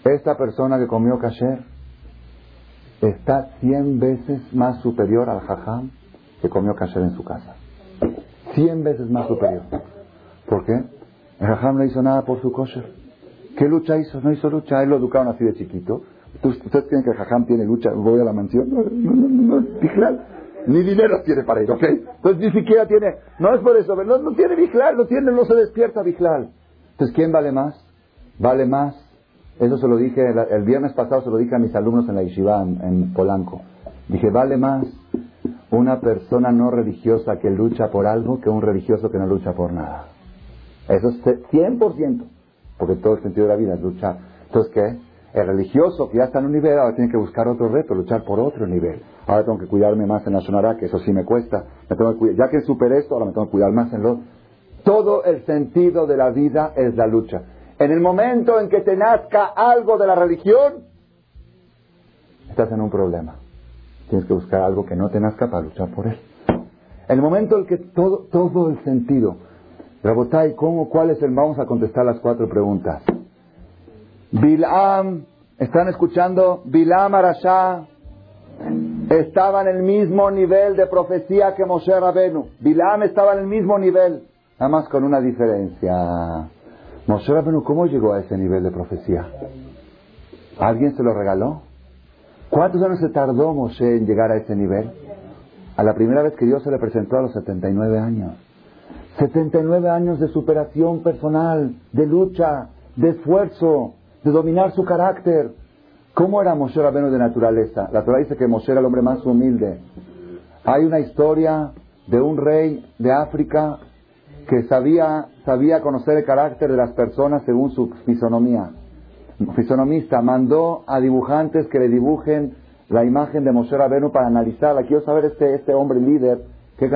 Esta persona que comió kasher está cien veces más superior al jajam que comió kasher en su casa. Cien veces más superior. ¿Por qué? El jajam no hizo nada por su kosher. ¿Qué lucha hizo? No hizo lucha. Él lo educaron así de chiquito. ¿Ustedes creen que jajam tiene lucha? ¿Voy a la mansión? No, no, no, Ni dinero tiene para ir, ¿ok? Entonces ni siquiera tiene, no es por eso, no, no tiene Bijlal, no tiene, no se despierta Bijlal. Entonces, ¿quién vale más? Vale más. Eso se lo dije, el, viernes pasado se lo dije a mis alumnos en la Yeshiva, en, Polanco. Dije, vale más una persona no religiosa que lucha por algo que un religioso que no lucha por nada. Eso es 100%, porque todo el sentido de la vida es luchar. Entonces, ¿qué? El religioso que ya está en un nivel ahora tiene que buscar otro reto, luchar por otro nivel. Ahora tengo que cuidarme más en la Shonara, que eso sí me cuesta. ya que superé esto, ahora me tengo que cuidar más en lo... Todo el sentido de la vida es la lucha. En el momento en que te nazca algo de la religión, estás en un problema. Tienes que buscar algo que no te nazca para luchar por él. El momento en que todo, todo el sentido. Rabotai, ¿cómo, cuál es el? Vamos a contestar las cuatro preguntas. Bilam, ¿están escuchando? Bilam Arashá estaba en el mismo nivel de profecía que Moshe Rabenu. Bilam estaba en el mismo nivel, nada más con una diferencia. Moshe Rabenu, ¿cómo llegó a ese nivel de profecía? ¿Alguien se lo regaló? ¿Cuántos años se tardó Moshe en llegar a ese nivel? A la primera vez que Dios se le presentó a los 79 años. 79 años de superación personal, de lucha, de esfuerzo, de dominar su carácter. ¿Cómo era Moshe Rabenu de naturaleza? La Torah dice que Moshe era el hombre más humilde. Hay una historia de un rey de África que sabía, sabía conocer el carácter de las personas según su fisonomía. Fisonomista mandó a dibujantes que le dibujen la imagen de Moshe Rabenu para analizarla. Quiero saber este, este hombre líder. Que,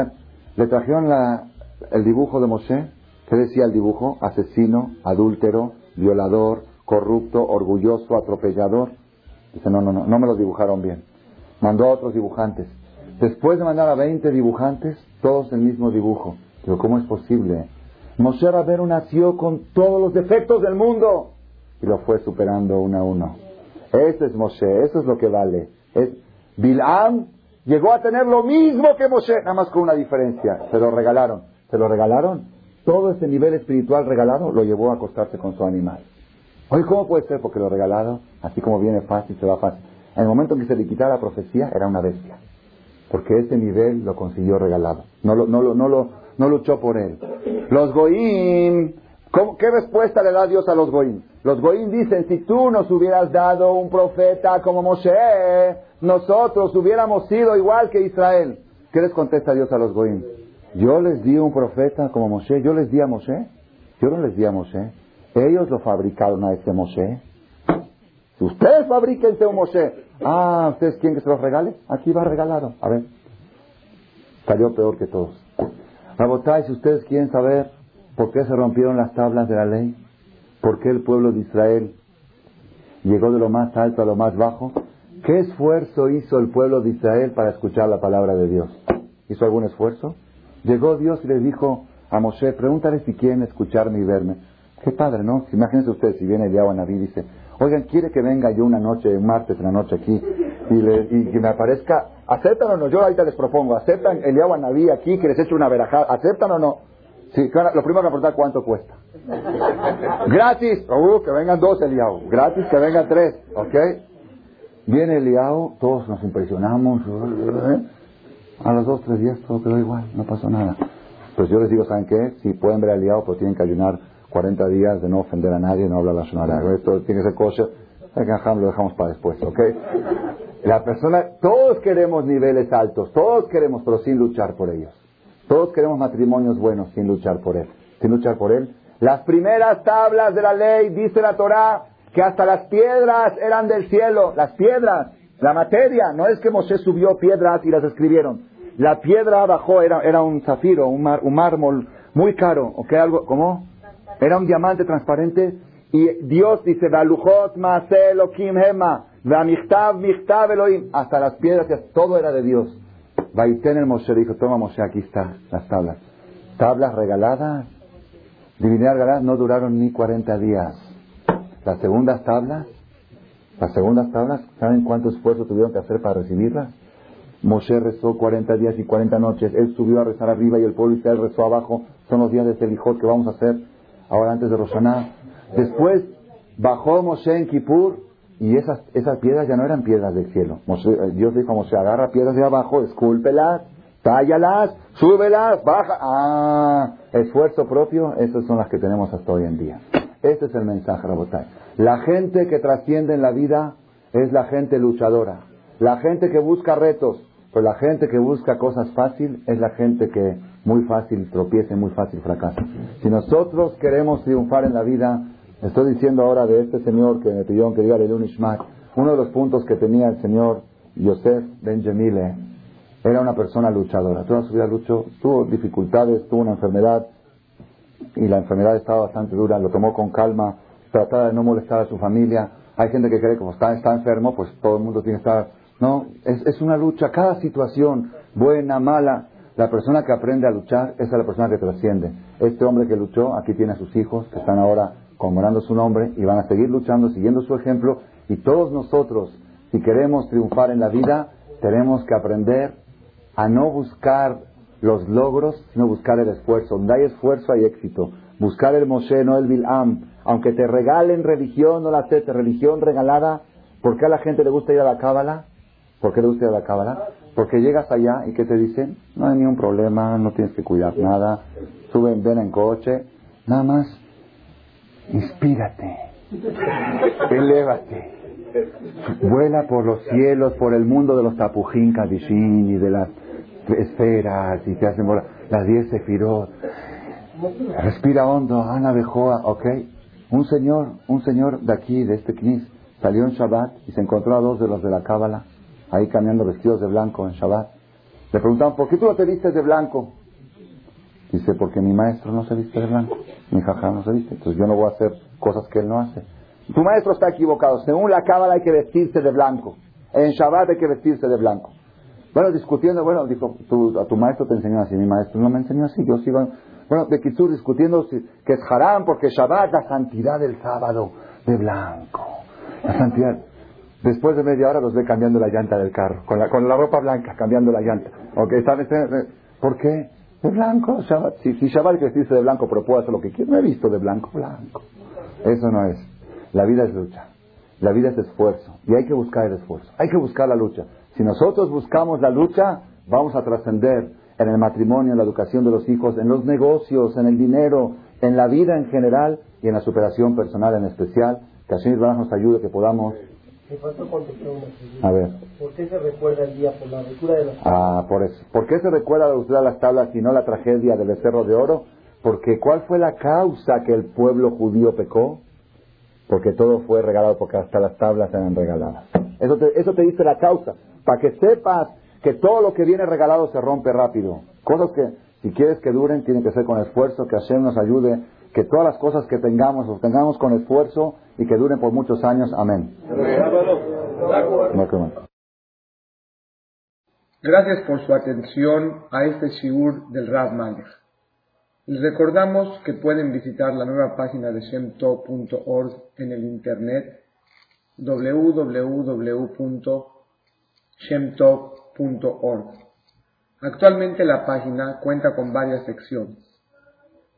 le trajeron la, el dibujo de Moshe. ¿Qué decía el dibujo? Asesino, adúltero, violador, corrupto, orgulloso, atropellador. Dice, no, no, no, no me lo dibujaron bien. Mandó a otros dibujantes. Después de mandar a 20 dibujantes, todos el mismo dibujo. Digo, ¿cómo es posible? Moshe Rabenu nació con todos los defectos del mundo y lo fue superando uno a uno. Ese es Moshe, eso es lo que vale. Es, llegó a tener lo mismo que Moshe, nada más con una diferencia. Se lo regalaron. Se lo regalaron. Todo ese nivel espiritual regalado lo llevó a acostarse con su animal. Oye, ¿cómo puede ser? Porque lo regalado, así como viene fácil, se va fácil. En el momento en que se le quitara la profecía, era una bestia. Porque ese nivel lo consiguió regalado. No, lo, no, lo, no, lo, no luchó por él. Los Goim, ¿qué respuesta le da Dios a los Goim? Los Goim dicen, si tú nos hubieras dado un profeta como Moshe, nosotros hubiéramos sido igual que Israel. ¿Qué les contesta Dios a los Goim? Yo les di un profeta como Moshe, yo les di a Moshe, yo no les di a Moshe. Ellos lo fabricaron a ese Moshe. Ustedes fabriquense un Moshe, ah, ¿ustedes quieren que se los regale? Aquí va regalado. A ver, salió peor que todos. Rabotai, si ustedes quieren saber por qué se rompieron las tablas de la ley, por qué el pueblo de Israel llegó de lo más alto a lo más bajo, ¿qué esfuerzo hizo el pueblo de Israel para escuchar la palabra de Dios? ¿Hizo algún esfuerzo? Llegó Dios y le dijo a Moshe, pregúntale si quieren escucharme y verme. Qué padre, ¿no? Imagínense ustedes si viene Eliyahu Naví y dice, oigan, ¿quiere que venga yo una noche, un martes en la noche aquí y, que me aparezca? ¿Aceptan o no? Yo ahorita les propongo, ¿aceptan Eliyahu Naví aquí que les eche una verajada? ¿Aceptan o no? Sí, lo primero que preguntar cuánto cuesta. Gratis, uh, que vengan dos Eliyahu. Gratis, que vengan tres, ¿ok? Viene Eliyahu, todos nos impresionamos. ¿eh? A los dos, tres días todo quedó igual, no pasó nada. Pues yo les digo, ¿saben qué? Si pueden ver al liado, pues tienen que ayunar 40 días de no ofender a nadie, no hablar la sonora. Esto tiene que ser kosher. Lo dejamos para después, ¿ok? La persona, todos queremos niveles altos, todos queremos, pero sin luchar por ellos. Todos queremos matrimonios buenos sin luchar por él. Sin luchar por él. Las primeras tablas de la ley, dice la Torah, que hasta las piedras eran del cielo. Las piedras, la materia. No es que Moshe subió piedras y las escribieron. La piedra abajo era, era un zafiro, un, un mármol muy caro, ¿ok? Algo, ¿Cómo? Era un diamante transparente y Dios dice, hema, hasta las piedras, todo era de Dios. Vaiten el Moshe dijo, toma Moshe, aquí están las tablas. Tablas regaladas, divinidad regalada, no duraron ni 40 días. Las segundas tablas, las segundas tablas, ¿saben cuánto esfuerzo tuvieron que hacer para recibirlas? Moshe rezó 40 días y 40 noches. Él subió a rezar arriba y el pueblo Israel rezó abajo. Son los días de Selijot que vamos a hacer ahora antes de Roshaná. Después bajó Moshe en Kippur y esas, esas piedras ya no eran piedras del cielo. Eh, Dios dijo a Moshe, agarra piedras de abajo, escúlpelas, tállalas, súbelas, baja. Ah, esfuerzo propio, esas son las que tenemos hasta hoy en día. Este es el mensaje, Rabotai. La gente que trasciende en la vida es la gente luchadora. La gente que busca retos, pues la gente que busca cosas fácil es la gente que muy fácil tropieza muy fácil fracasa. Si nosotros queremos triunfar en la vida, estoy diciendo ahora de este señor que me pidió que diga de Ishmael, uno de los puntos que tenía el señor Yosef Benjamile era una persona luchadora. Toda su vida luchó, tuvo dificultades, tuvo una enfermedad y la enfermedad estaba bastante dura, lo tomó con calma, trataba de no molestar a su familia. Hay gente que cree que como está, está enfermo, pues todo el mundo tiene que estar no, es, es una lucha. Cada situación, buena, mala, la persona que aprende a luchar, esa es la persona que trasciende. Este hombre que luchó, aquí tiene a sus hijos, que están ahora conmemorando su nombre y van a seguir luchando, siguiendo su ejemplo. Y todos nosotros, si queremos triunfar en la vida, tenemos que aprender a no buscar los logros, sino buscar el esfuerzo. Donde hay esfuerzo hay éxito. Buscar el Moshe, no el Bilam. Aunque te regalen religión, no la aceptes, religión regalada, ¿por qué a la gente le gusta ir a la Cábala? ¿Por qué le gusta la cábala? Porque llegas allá y ¿qué te dicen? No hay ningún problema, no tienes que cuidar nada, suben, ven en coche, nada más inspírate, elévate, vuela por los cielos, por el mundo de los tapujín, kadishin y de las esferas y te hacen volar, las diez sefirot. Respira hondo, Ana Bejoa, ¿ok? Un señor, un señor de aquí, de este knis, salió en Shabbat y se encontró a dos de los de la cábala ahí cambiando vestidos de blanco en Shabbat. Le preguntaban, ¿por qué tú no te vistes de blanco? Dice, porque mi maestro no se viste de blanco, mi jajá no se viste, entonces yo no voy a hacer cosas que él no hace. Tu maestro está equivocado, según la cábala hay que vestirse de blanco, en Shabbat hay que vestirse de blanco. Bueno, discutiendo, bueno, dijo, a tu maestro te enseñó así, mi maestro no me enseñó así, yo sigo, Bueno, de Kitsur discutiendo que es haram porque Shabbat, la santidad del sábado, de blanco. La santidad. Después de media hora los ve cambiando la llanta del carro, con la, con la ropa blanca, cambiando la llanta. ¿Ok? ¿Por qué? De blanco, Shabbat. Si, si Shabbat que vestirse de blanco, pero puedo hacer lo que quiero, no he visto de blanco, blanco. Eso no es. La vida es lucha. La vida es esfuerzo. Y hay que buscar el esfuerzo. Hay que buscar la lucha. Si nosotros buscamos la lucha, vamos a trascender en el matrimonio, en la educación de los hijos, en los negocios, en el dinero, en la vida en general y en la superación personal en especial. Que así nos ayude, que podamos a ver. ¿Por qué se recuerda el día por la rotura de las tablas? Ah, por eso. ¿Por qué se recuerda la rotura de las tablas y no la tragedia del becerro de oro? Porque ¿cuál fue la causa que el pueblo judío pecó? Porque todo fue regalado, porque hasta las tablas eran regaladas. Eso te, eso te dice la causa. Para que sepas que todo lo que viene regalado se rompe rápido. Cosas que, si quieres que duren, tienen que ser con esfuerzo, que Hashem nos ayude, que todas las cosas que tengamos, los tengamos con esfuerzo y que duren por muchos años. Amén. Gracias por su atención a este shiur del Rav Malech. Les recordamos que pueden visitar la nueva página de shemtov.org en el internet www.shemtov.org. Actualmente la página cuenta con varias secciones.